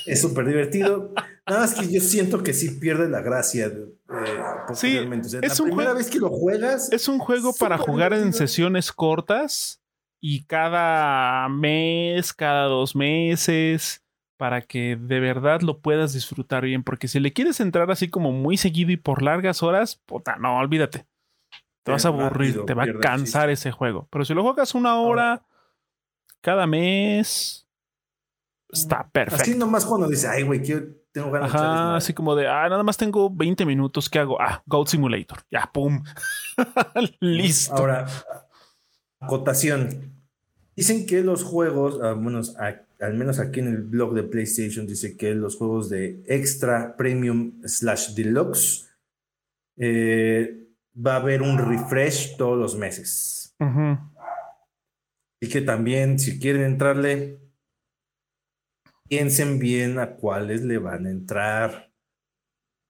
es súper divertido. Nada más que yo siento que sí pierde la gracia. Eh, sí, es la un primera vez que lo juegas. Es un juego para jugar en sesiones cortas y cada mes, cada dos meses para que de verdad lo puedas disfrutar bien. Porque si le quieres entrar así como muy seguido y por largas horas, puta, no, olvídate. Te vas a aburrir, te va a cansar ese juego. Pero si lo juegas una hora cada mes, está perfecto. Así nomás cuando dice, ay, güey, tengo ganas Ajá, así como de, ah, nada más tengo 20 minutos, ¿qué hago? Ah, Gold Simulator. Ya, pum. Listo. Ahora, acotación. Dicen que los juegos, al menos al menos aquí en el blog de PlayStation, dice que los juegos de Extra, Premium, slash Deluxe, eh, va a haber un refresh todos los meses. Y que también, si quieren entrarle, piensen bien a cuáles le van a entrar.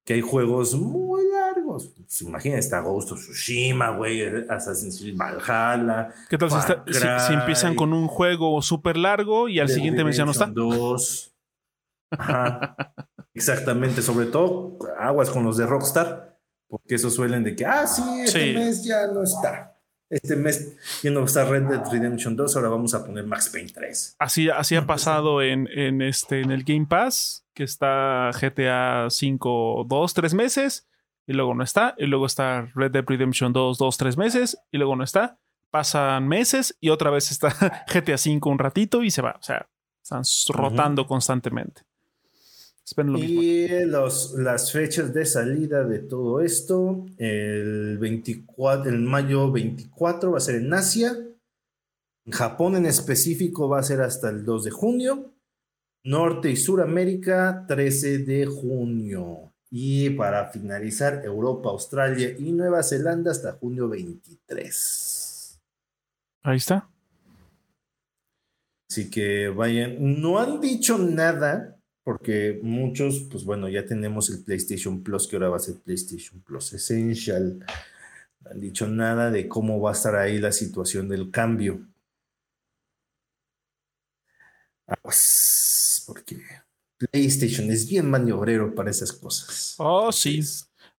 Que hay juegos muy largos. Pues imagina, está Ghost of Tsushima, güey, Assassin's Creed Valhalla. ¿Qué tal si, empiezan con un juego súper largo y al siguiente mes ya no está? Dos. Ajá. Exactamente, sobre todo aguas con los de Rockstar, porque esos suelen de que, ah, sí, este mes ya no está. Este mes ya no está Red Dead Redemption 2, ahora vamos a poner Max Payne 3. Así, así ha pasado en, en, este, en el Game Pass, que está GTA 5 dos, tres meses y luego no está, y luego está Red Dead Redemption 2, dos, tres meses, y luego no está. Pasan meses y otra vez está GTA 5 un ratito y se va. O sea, están rotando constantemente. Lo. Y los, las fechas de salida de todo esto, el 24, el mayo 24 va a ser en Asia, en Japón en específico va a ser hasta el 2 de junio, Norte y Suramérica 13 de junio. Y para finalizar, Europa, Australia y Nueva Zelanda hasta junio 23. Ahí está. Así que vayan, no han dicho nada, porque muchos, pues bueno, ya tenemos el PlayStation Plus, que ahora va a ser PlayStation Plus Essential. No han dicho nada de cómo va a estar ahí la situación del cambio. Pues, porque PlayStation es bien maniobrero para esas cosas. Oh, sí.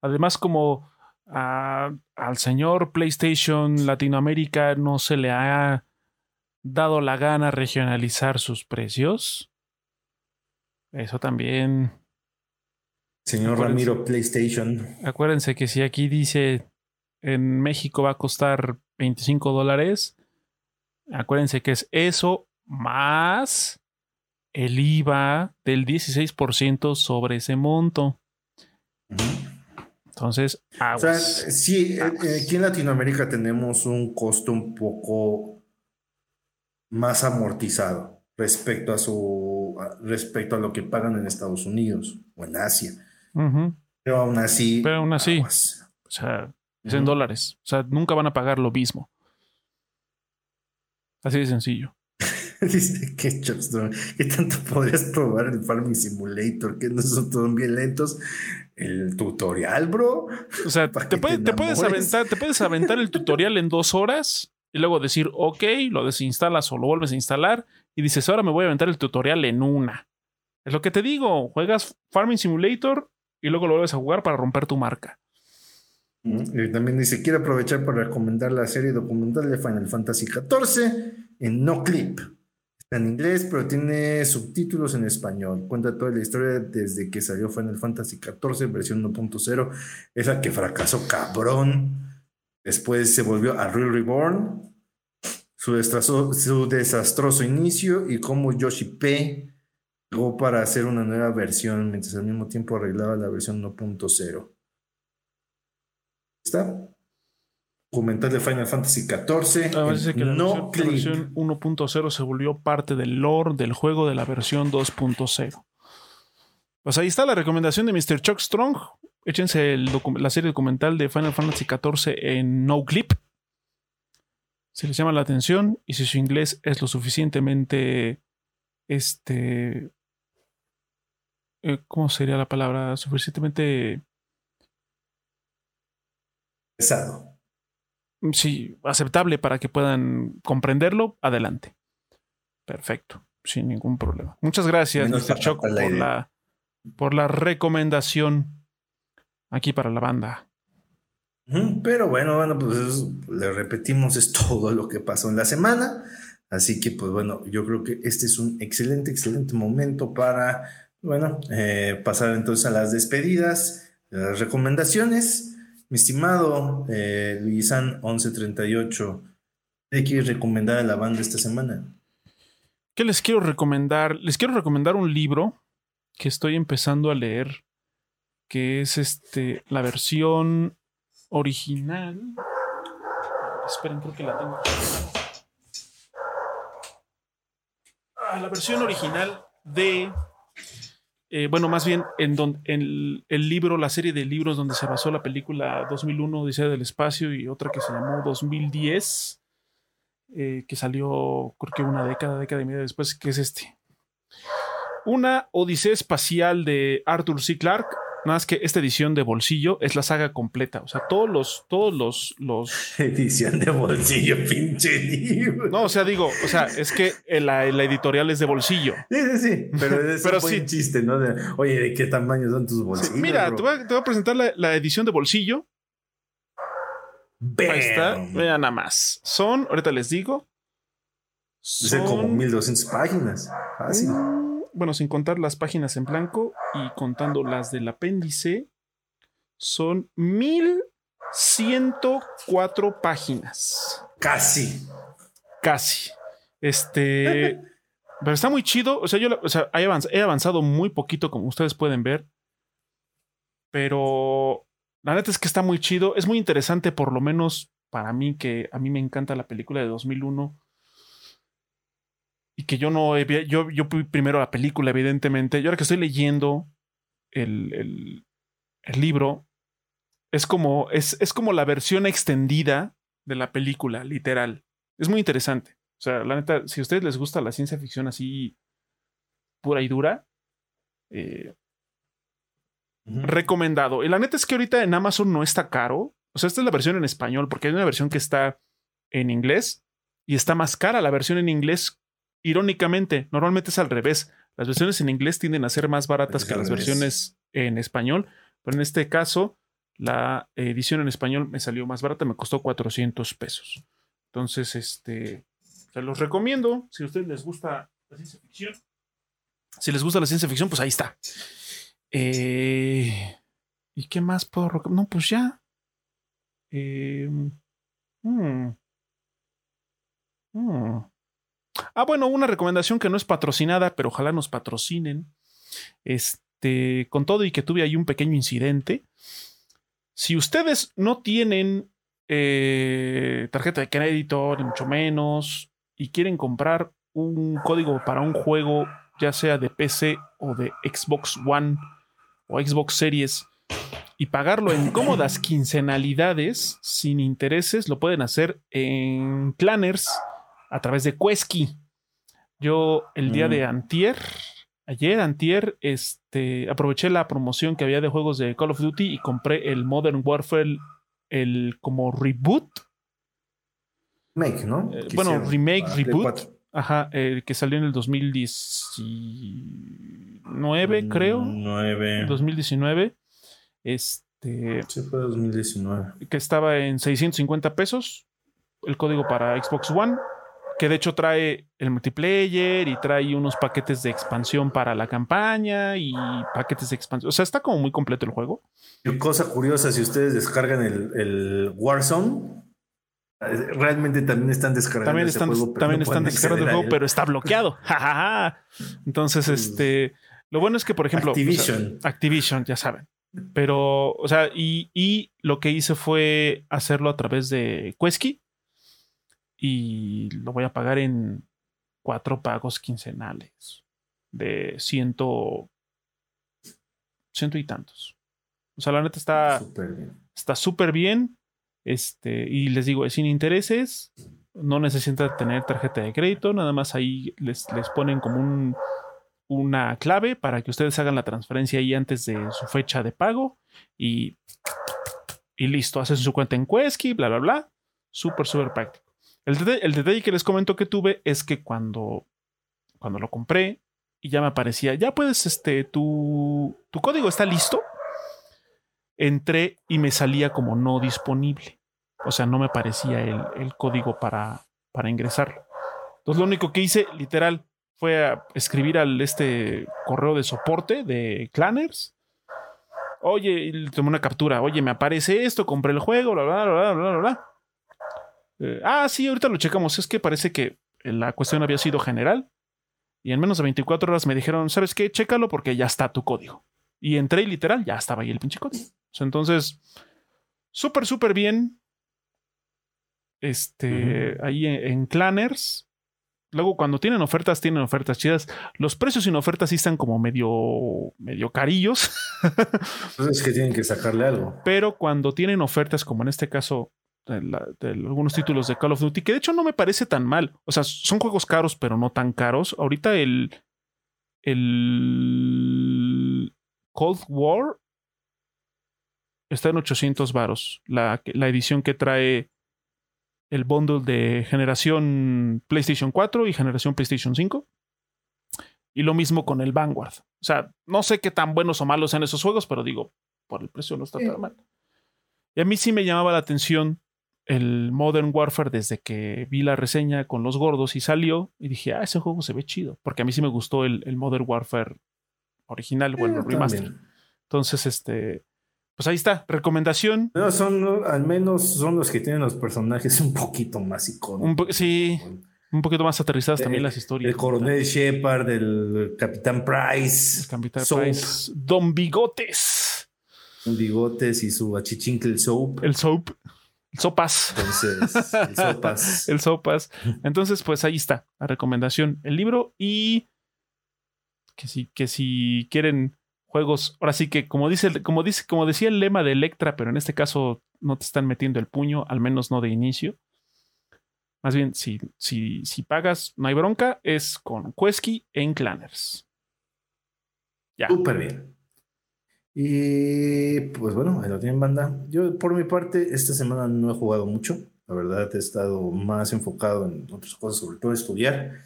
Además, como a- al señor PlayStation Latinoamérica no se le ha dado la gana regionalizar sus precios. Eso también. Señor Acuérdense. Ramiro PlayStation. Acuérdense que si aquí dice en México va a costar 25 dólares, acuérdense que es eso más el IVA del 16% sobre ese monto. Entonces, O sea, aguas. sí, eh, eh, aquí en Latinoamérica tenemos un costo un poco más amortizado respecto a su respecto a lo que pagan en Estados Unidos o en Asia. Pero aún así. Pero aún así. aguas. O sea, es en dólares. O sea, nunca van a pagar lo mismo. Así de sencillo. Dice que ¿qué tanto podrías probar el Farming Simulator? Que no son bien lentos. El tutorial, bro. O sea, te, puede- te te puedes aventar, te puedes aventar el tutorial en dos horas y luego decir, ok, lo desinstalas o lo vuelves a instalar y dices, ahora me voy a aventar el tutorial en una. Es lo que te digo, juegas Farming Simulator y luego lo vuelves a jugar para romper tu marca. Y también dice, quiero aprovechar para recomendar la serie documental de Final Fantasy XIV en No Clip. Está en inglés, pero tiene subtítulos en español. Cuenta toda la historia desde que salió Final Fantasy XIV, versión 1.0, esa que fracasó cabrón. Después se volvió a Real Reborn, su, desastroso inicio y cómo Yoshi P llegó para hacer una nueva versión, mientras al mismo tiempo arreglaba la versión 1.0 está. Documental de Final Fantasy XIV. Ah, que la no versión, la clip. versión 1.0 se volvió parte del lore del juego de la versión 2.0. Pues ahí está la recomendación de Mr. Chuck Strong. Échense el la serie documental de Final Fantasy XIV en no clip. Si les llama la atención y si su inglés es lo suficientemente. Este. eh, ¿Cómo sería la palabra? Suficientemente. Pesado. sí, aceptable para que puedan comprenderlo, adelante. Perfecto, sin ningún problema. Muchas gracias, Menos Mr. Choc, patata al por la, por la recomendación aquí para la banda. Pero bueno, bueno, pues es- le repetimos, es todo lo que pasó en la semana. Así que, pues bueno, yo creo que este es un excelente, excelente momento para, bueno, eh, pasar entonces a las despedidas, las recomendaciones. Mi estimado eh, Luisan 1138, ¿qué quieres recomendar a la banda esta semana? ¿Qué les quiero recomendar? Les quiero recomendar un libro que estoy empezando a leer, que es este la versión original. Esperen, creo que la tengo. Ah, la versión original de. eh, bueno, más bien en, don- en el, el libro, la serie de libros donde se basó la película 2001, Odisea del Espacio, y otra que se llamó 2010, eh, que salió creo que una década, década y media después, que es este. Una Odisea Espacial de Arthur C. Clarke. Nada más que esta edición de bolsillo es la saga completa. O sea, todos los, todos los, los. Edición de bolsillo, pinche libro. No, o sea, digo, o sea, es que la, la editorial es de bolsillo. Sí, sí, sí. Pero es Pero un sí. chiste, ¿no? De, Oye, ¿de qué tamaño son tus bolsillos? Mira, bro? te voy, a, te voy a presentar la, la edición de bolsillo. Ahí está. Bam. Vean nada más. Son, ahorita les digo. Dice como son- 1200 páginas. Fácil. Mm, Bueno, sin contar las páginas en blanco y contando las del apéndice, son 1104 páginas. Casi. Casi. Este. Pero está muy chido. O sea, yo o sea, he, avanzado, he avanzado muy poquito, como ustedes pueden ver. Pero la neta es que está muy chido. Es muy interesante, por lo menos para mí, que a mí me encanta la película de 2001. Y que yo no he, yo, yo primero la película, evidentemente. Y ahora que estoy leyendo el, el, el libro, es como, es, es como la versión extendida de la película, literal. Es muy interesante. O sea, la neta, si a ustedes les gusta la ciencia ficción así pura y dura, eh, recomendado. Y la neta es que ahorita en Amazon no está caro. O sea, esta es la versión en español, porque hay una versión que está en inglés y está más cara la versión en inglés. Irónicamente, normalmente es al revés. Las versiones en inglés tienden a ser más baratas que las versiones en español, pero en este caso, la edición en español me salió más barata, me costó 400 pesos. Entonces, este, se los recomiendo. Si a ustedes les gusta la ciencia ficción, si les gusta la ciencia ficción, pues ahí está. Eh, ¿Y qué más puedo? No, pues ya. Eh, hmm. Hmm. Ah, bueno, una recomendación que no es patrocinada, pero ojalá nos patrocinen. Este, con todo y que tuve ahí un pequeño incidente. Si ustedes no tienen eh, tarjeta de crédito, ni mucho menos, y quieren comprar un código para un juego, ya sea de PC o de Xbox One o Xbox Series, y pagarlo en cómodas quincenalidades sin intereses, lo pueden hacer en Planners a través de Quesky. Yo el día de mm. antier, ayer antier, este, aproveché la promoción que había de juegos de Call of Duty y compré el Modern Warfare, el como reboot. Remake, ¿no? Eh, bueno, remake, reboot. Ajá, el que salió en el 2019, creo. 9. 2019. Este. Sí, fue 2019. Que estaba en 650 pesos. El código para Xbox One que de hecho trae el multiplayer y trae unos paquetes de expansión para la campaña y paquetes de expansión. O sea, está como muy completo el juego. Y cosa curiosa, si ustedes descargan el, Warzone, realmente también están descargando también están, juego, también están descargando el juego, pero está bloqueado. Entonces, este, lo bueno es que, por ejemplo, Activision, Activision, ya saben. Pero, o sea, y, y, lo que hice fue hacerlo a través de Quesky y lo voy a pagar en cuatro pagos quincenales de ciento, ciento y tantos. O sea, la neta está súper bien. Está súper bien. Este, y les digo, es sin intereses. No necesita tener tarjeta de crédito. Nada más ahí les, les ponen como un, una clave para que ustedes hagan la transferencia ahí antes de su fecha de pago. Y, y listo. Hacen su cuenta en Quesky, bla, bla, bla. Súper, súper práctico. El, detalle, que les comento que tuve es que cuando, cuando lo compré y ya me aparecía, ya puedes, este, tu, tu código está listo. Entré y me salía como no disponible. O sea, no me aparecía el, código para, para ingresar. Entonces, lo único que hice, literal, fue escribir al este correo de soporte de Clanners. Oye, tomé una captura. Oye, me aparece esto, compré el juego, bla, bla, bla, bla, bla, bla. Eh, ah, sí, ahorita lo checamos. Es que parece que la cuestión había sido general. Y en menos de 24 horas me dijeron, ¿sabes qué? Chécalo porque ya está tu código. Y entré y literal, ya estaba ahí el pinche código. entonces, súper, súper bien. Este, ahí en, Clanners. Luego, cuando tienen ofertas, tienen ofertas chidas. Los precios sin ofertas sí están como medio, medio carillos. Entonces es que tienen que sacarle algo. Pero cuando tienen ofertas, como en este caso, de, algunos títulos de Call of Duty, que de hecho no me parece tan mal. O sea, son juegos caros, pero no tan caros. Ahorita el, el Cold War está en 800 varos. La, la edición que trae el bundle de generación PlayStation 4 y generación PlayStation 5. Y lo mismo con el Vanguard. O sea, no sé qué tan buenos o malos sean esos juegos, pero digo, por el precio no está tan mal. Y a mí sí me llamaba la atención el Modern Warfare desde que vi la reseña con los gordos y salió y dije, ah, ese juego se ve chido, porque a mí sí me gustó el, Modern Warfare original, bueno, el remaster. Entonces, este, pues ahí está, recomendación. No, son, al menos son los que tienen los personajes un poquito más icónicos. sí. Un poquito más aterrizadas también las historias. El coronel Shepard, el capitán Price. El capitán Price. Don Bigotes. Don Bigotes y su achichincle soap. El soap. El sopas. Entonces, el sopas. el sopas. Entonces, pues ahí está la recomendación. El libro y que si, que si quieren juegos, ahora sí que como dice, como dice, como decía el lema de Electra, pero en este caso no te están metiendo el puño, al menos no de inicio. Más bien, si, si, si pagas, no hay bronca, es con Quesky en Clanners. Ya. Súper bien. Y pues bueno, ahí lo tienen banda. Yo por mi parte, esta semana no he jugado mucho. La verdad, he estado más enfocado en otras cosas, sobre todo estudiar.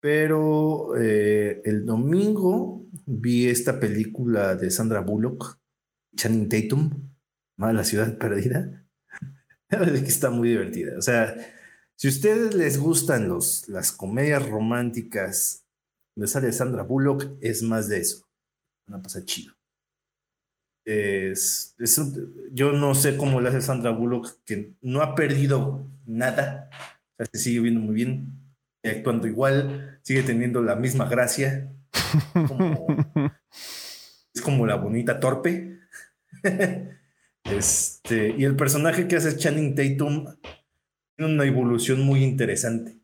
Pero eh, el domingo vi esta película de Sandra Bullock, Channing Tatum, La ciudad perdida. Que está muy divertida. O sea, si a ustedes les gustan los, las comedias románticas donde sale Sandra Bullock, es más de eso. Van a pasar chido. Es, yo no sé cómo le hace Sandra Bullock, que no ha perdido nada. O sea, se sigue viendo muy bien, actuando igual, sigue teniendo la misma gracia. es como la bonita torpe. este, y el personaje que hace Channing Tatum una evolución muy interesante,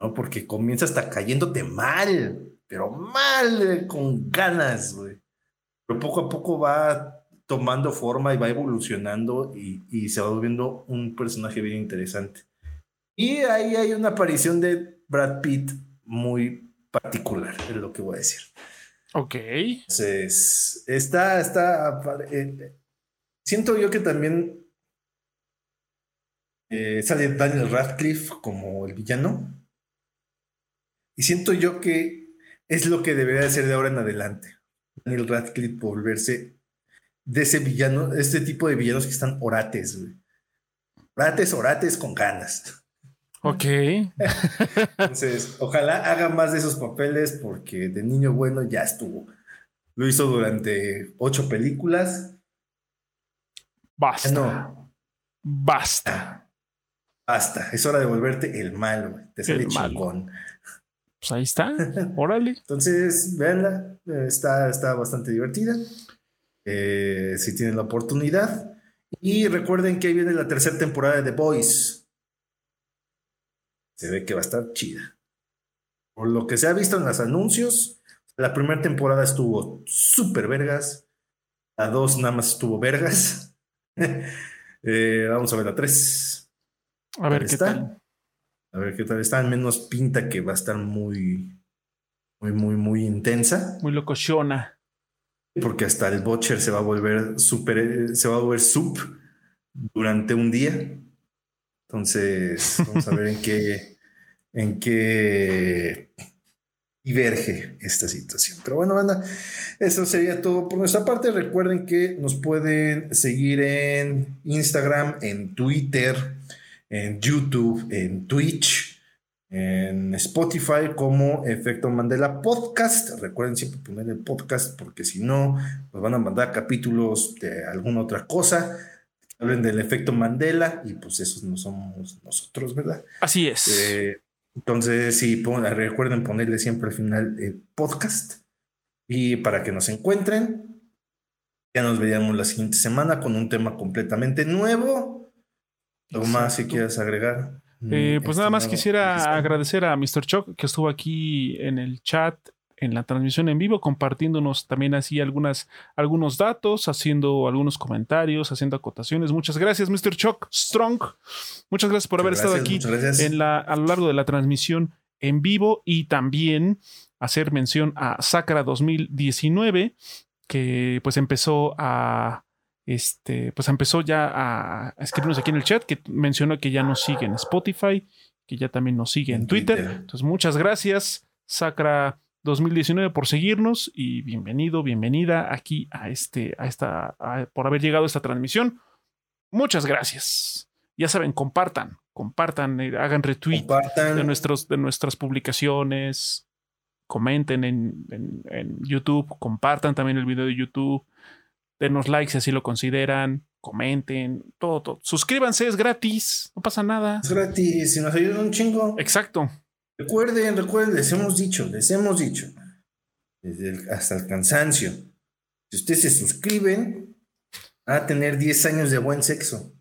¿no? Porque comienza hasta cayéndote mal, pero mal, eh, con ganas, güey. Pero poco a poco va tomando forma y va evolucionando y, se va volviendo un personaje bien interesante. Y ahí hay una aparición de Brad Pitt muy particular, es lo que voy a decir. Ok. Entonces, está, está, eh, siento yo que también eh, sale Daniel Radcliffe como el villano. Y siento yo que es lo que debería de ser de ahora en adelante. Daniel Radcliffe volverse de ese villano, este tipo de villanos que están orates, Orates, orates con ganas. Ok. Entonces, ojalá haga más de esos papeles porque de niño bueno ya estuvo. Lo hizo durante ocho películas. Basta. No. Basta. Basta, es hora de volverte el malo, güey. Te sale chingón. Pues ahí está, órale. Entonces, véanla, está, está bastante divertida. Eh, si tienen la oportunidad. Y recuerden que ahí viene la tercera temporada de The Boys. Se ve que va a estar chida. Por lo que se ha visto en los anuncios, la primera temporada estuvo súper vergas. La dos nada más estuvo vergas. Eh, vamos a ver la tres. A ver qué tal. A ver qué tal está. Al menos pinta que va a estar muy, muy, muy, muy intensa. Muy locochona. Porque hasta el Butcher se va a volver super, se va a volver sub durante un día. Entonces, vamos a ver en qué, en qué diverge esta situación. Pero bueno, banda, eso sería todo por nuestra parte. Recuerden que nos pueden seguir en Instagram, en Twitter, en YouTube, en Twitch, en Spotify como Efecto Mandela Podcast. Recuerden siempre poner el podcast porque si no, nos van a mandar capítulos de alguna otra cosa. Hablen del efecto Mandela y pues esos no somos nosotros, ¿verdad? Así es. Eh, entonces, sí, recuerden ponerle siempre al final el podcast y para que nos encuentren. Ya nos veríamos la siguiente semana con un tema completamente nuevo ¿Algo más si quieres agregar? Eh, pues nada más quisiera agradecer a Mr. Chuck que estuvo aquí en el chat, en la transmisión en vivo, compartiéndonos también así algunas, algunos datos, haciendo algunos comentarios, haciendo acotaciones. Muchas gracias, Mr. Chuck Strong. Muchas gracias por haber estado aquí en la, a lo largo de la transmisión en vivo y también hacer mención a Sacra 2019, que pues empezó a este, pues empezó ya a, escribirnos aquí en el chat que mencionó que ya nos sigue en Spotify, que ya también nos sigue en, Twitter. Entonces, muchas gracias, Sacra 2019, por seguirnos y bienvenido, bienvenida aquí a este, a esta, por haber llegado a esta transmisión. Muchas gracias. Ya saben, compartan, compartan, eh, hagan retweet de, nuestros, de nuestras publicaciones, comenten en, en, YouTube, compartan también el video de YouTube Denos like si así lo consideran. Comenten, todo, todo. Suscríbanse, es gratis, no pasa nada. Es gratis y nos ayudan un chingo. Exacto. Recuerden, recuerden, les hemos dicho, les hemos dicho, desde el- hasta el cansancio. Si ustedes se suscriben, a tener 10 años de buen sexo.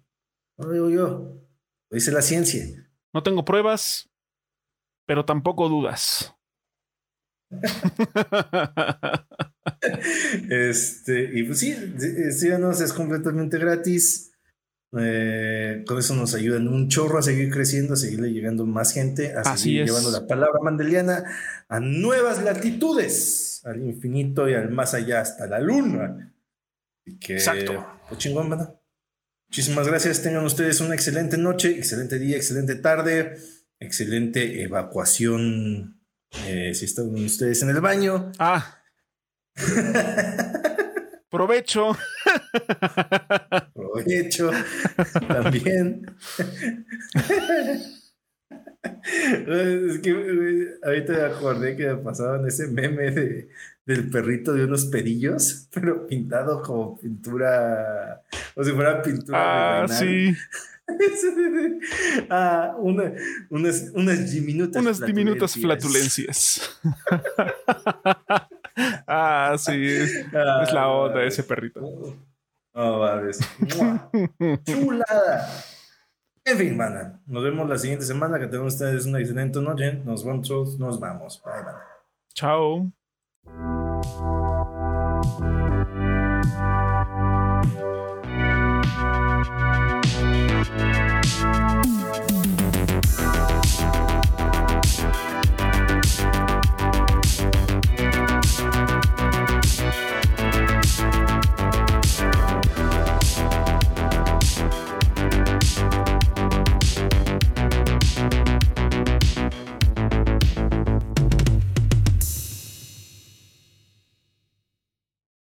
No lo digo yo, lo dice la ciencia. No tengo pruebas, pero tampoco dudas. Este, y pues sí, sí, síganos, es completamente gratis. Eh, con eso nos ayudan un chorro a seguir creciendo, a seguirle llegando más gente, a Así seguir es. llevando la palabra mandeliana a nuevas latitudes, al infinito y al más allá, hasta la luna. Y que, Exacto. pues chingón, ¿verdad? Muchísimas gracias. Tengan ustedes una excelente noche, excelente día, excelente tarde, excelente evacuación. eh, si están ustedes en el baño. Ah. Provecho. Provecho también. es que ahorita me acordé que pasaban ese meme de, del perrito de unos pedillos, pero pintado como pintura, o si fuera pintura. Ah, de sí. ah, una- unas, unas diminutas Unas diminutas flatulencias. ah, sí. Es, Ah, es la onda mames. ese perrito. Oh, mames. Chulada. En fin, mana. Nos vemos la siguiente semana. Que tengan ustedes una excelente noche. Nos vamos, nos vamos. Bye, mana. Chao.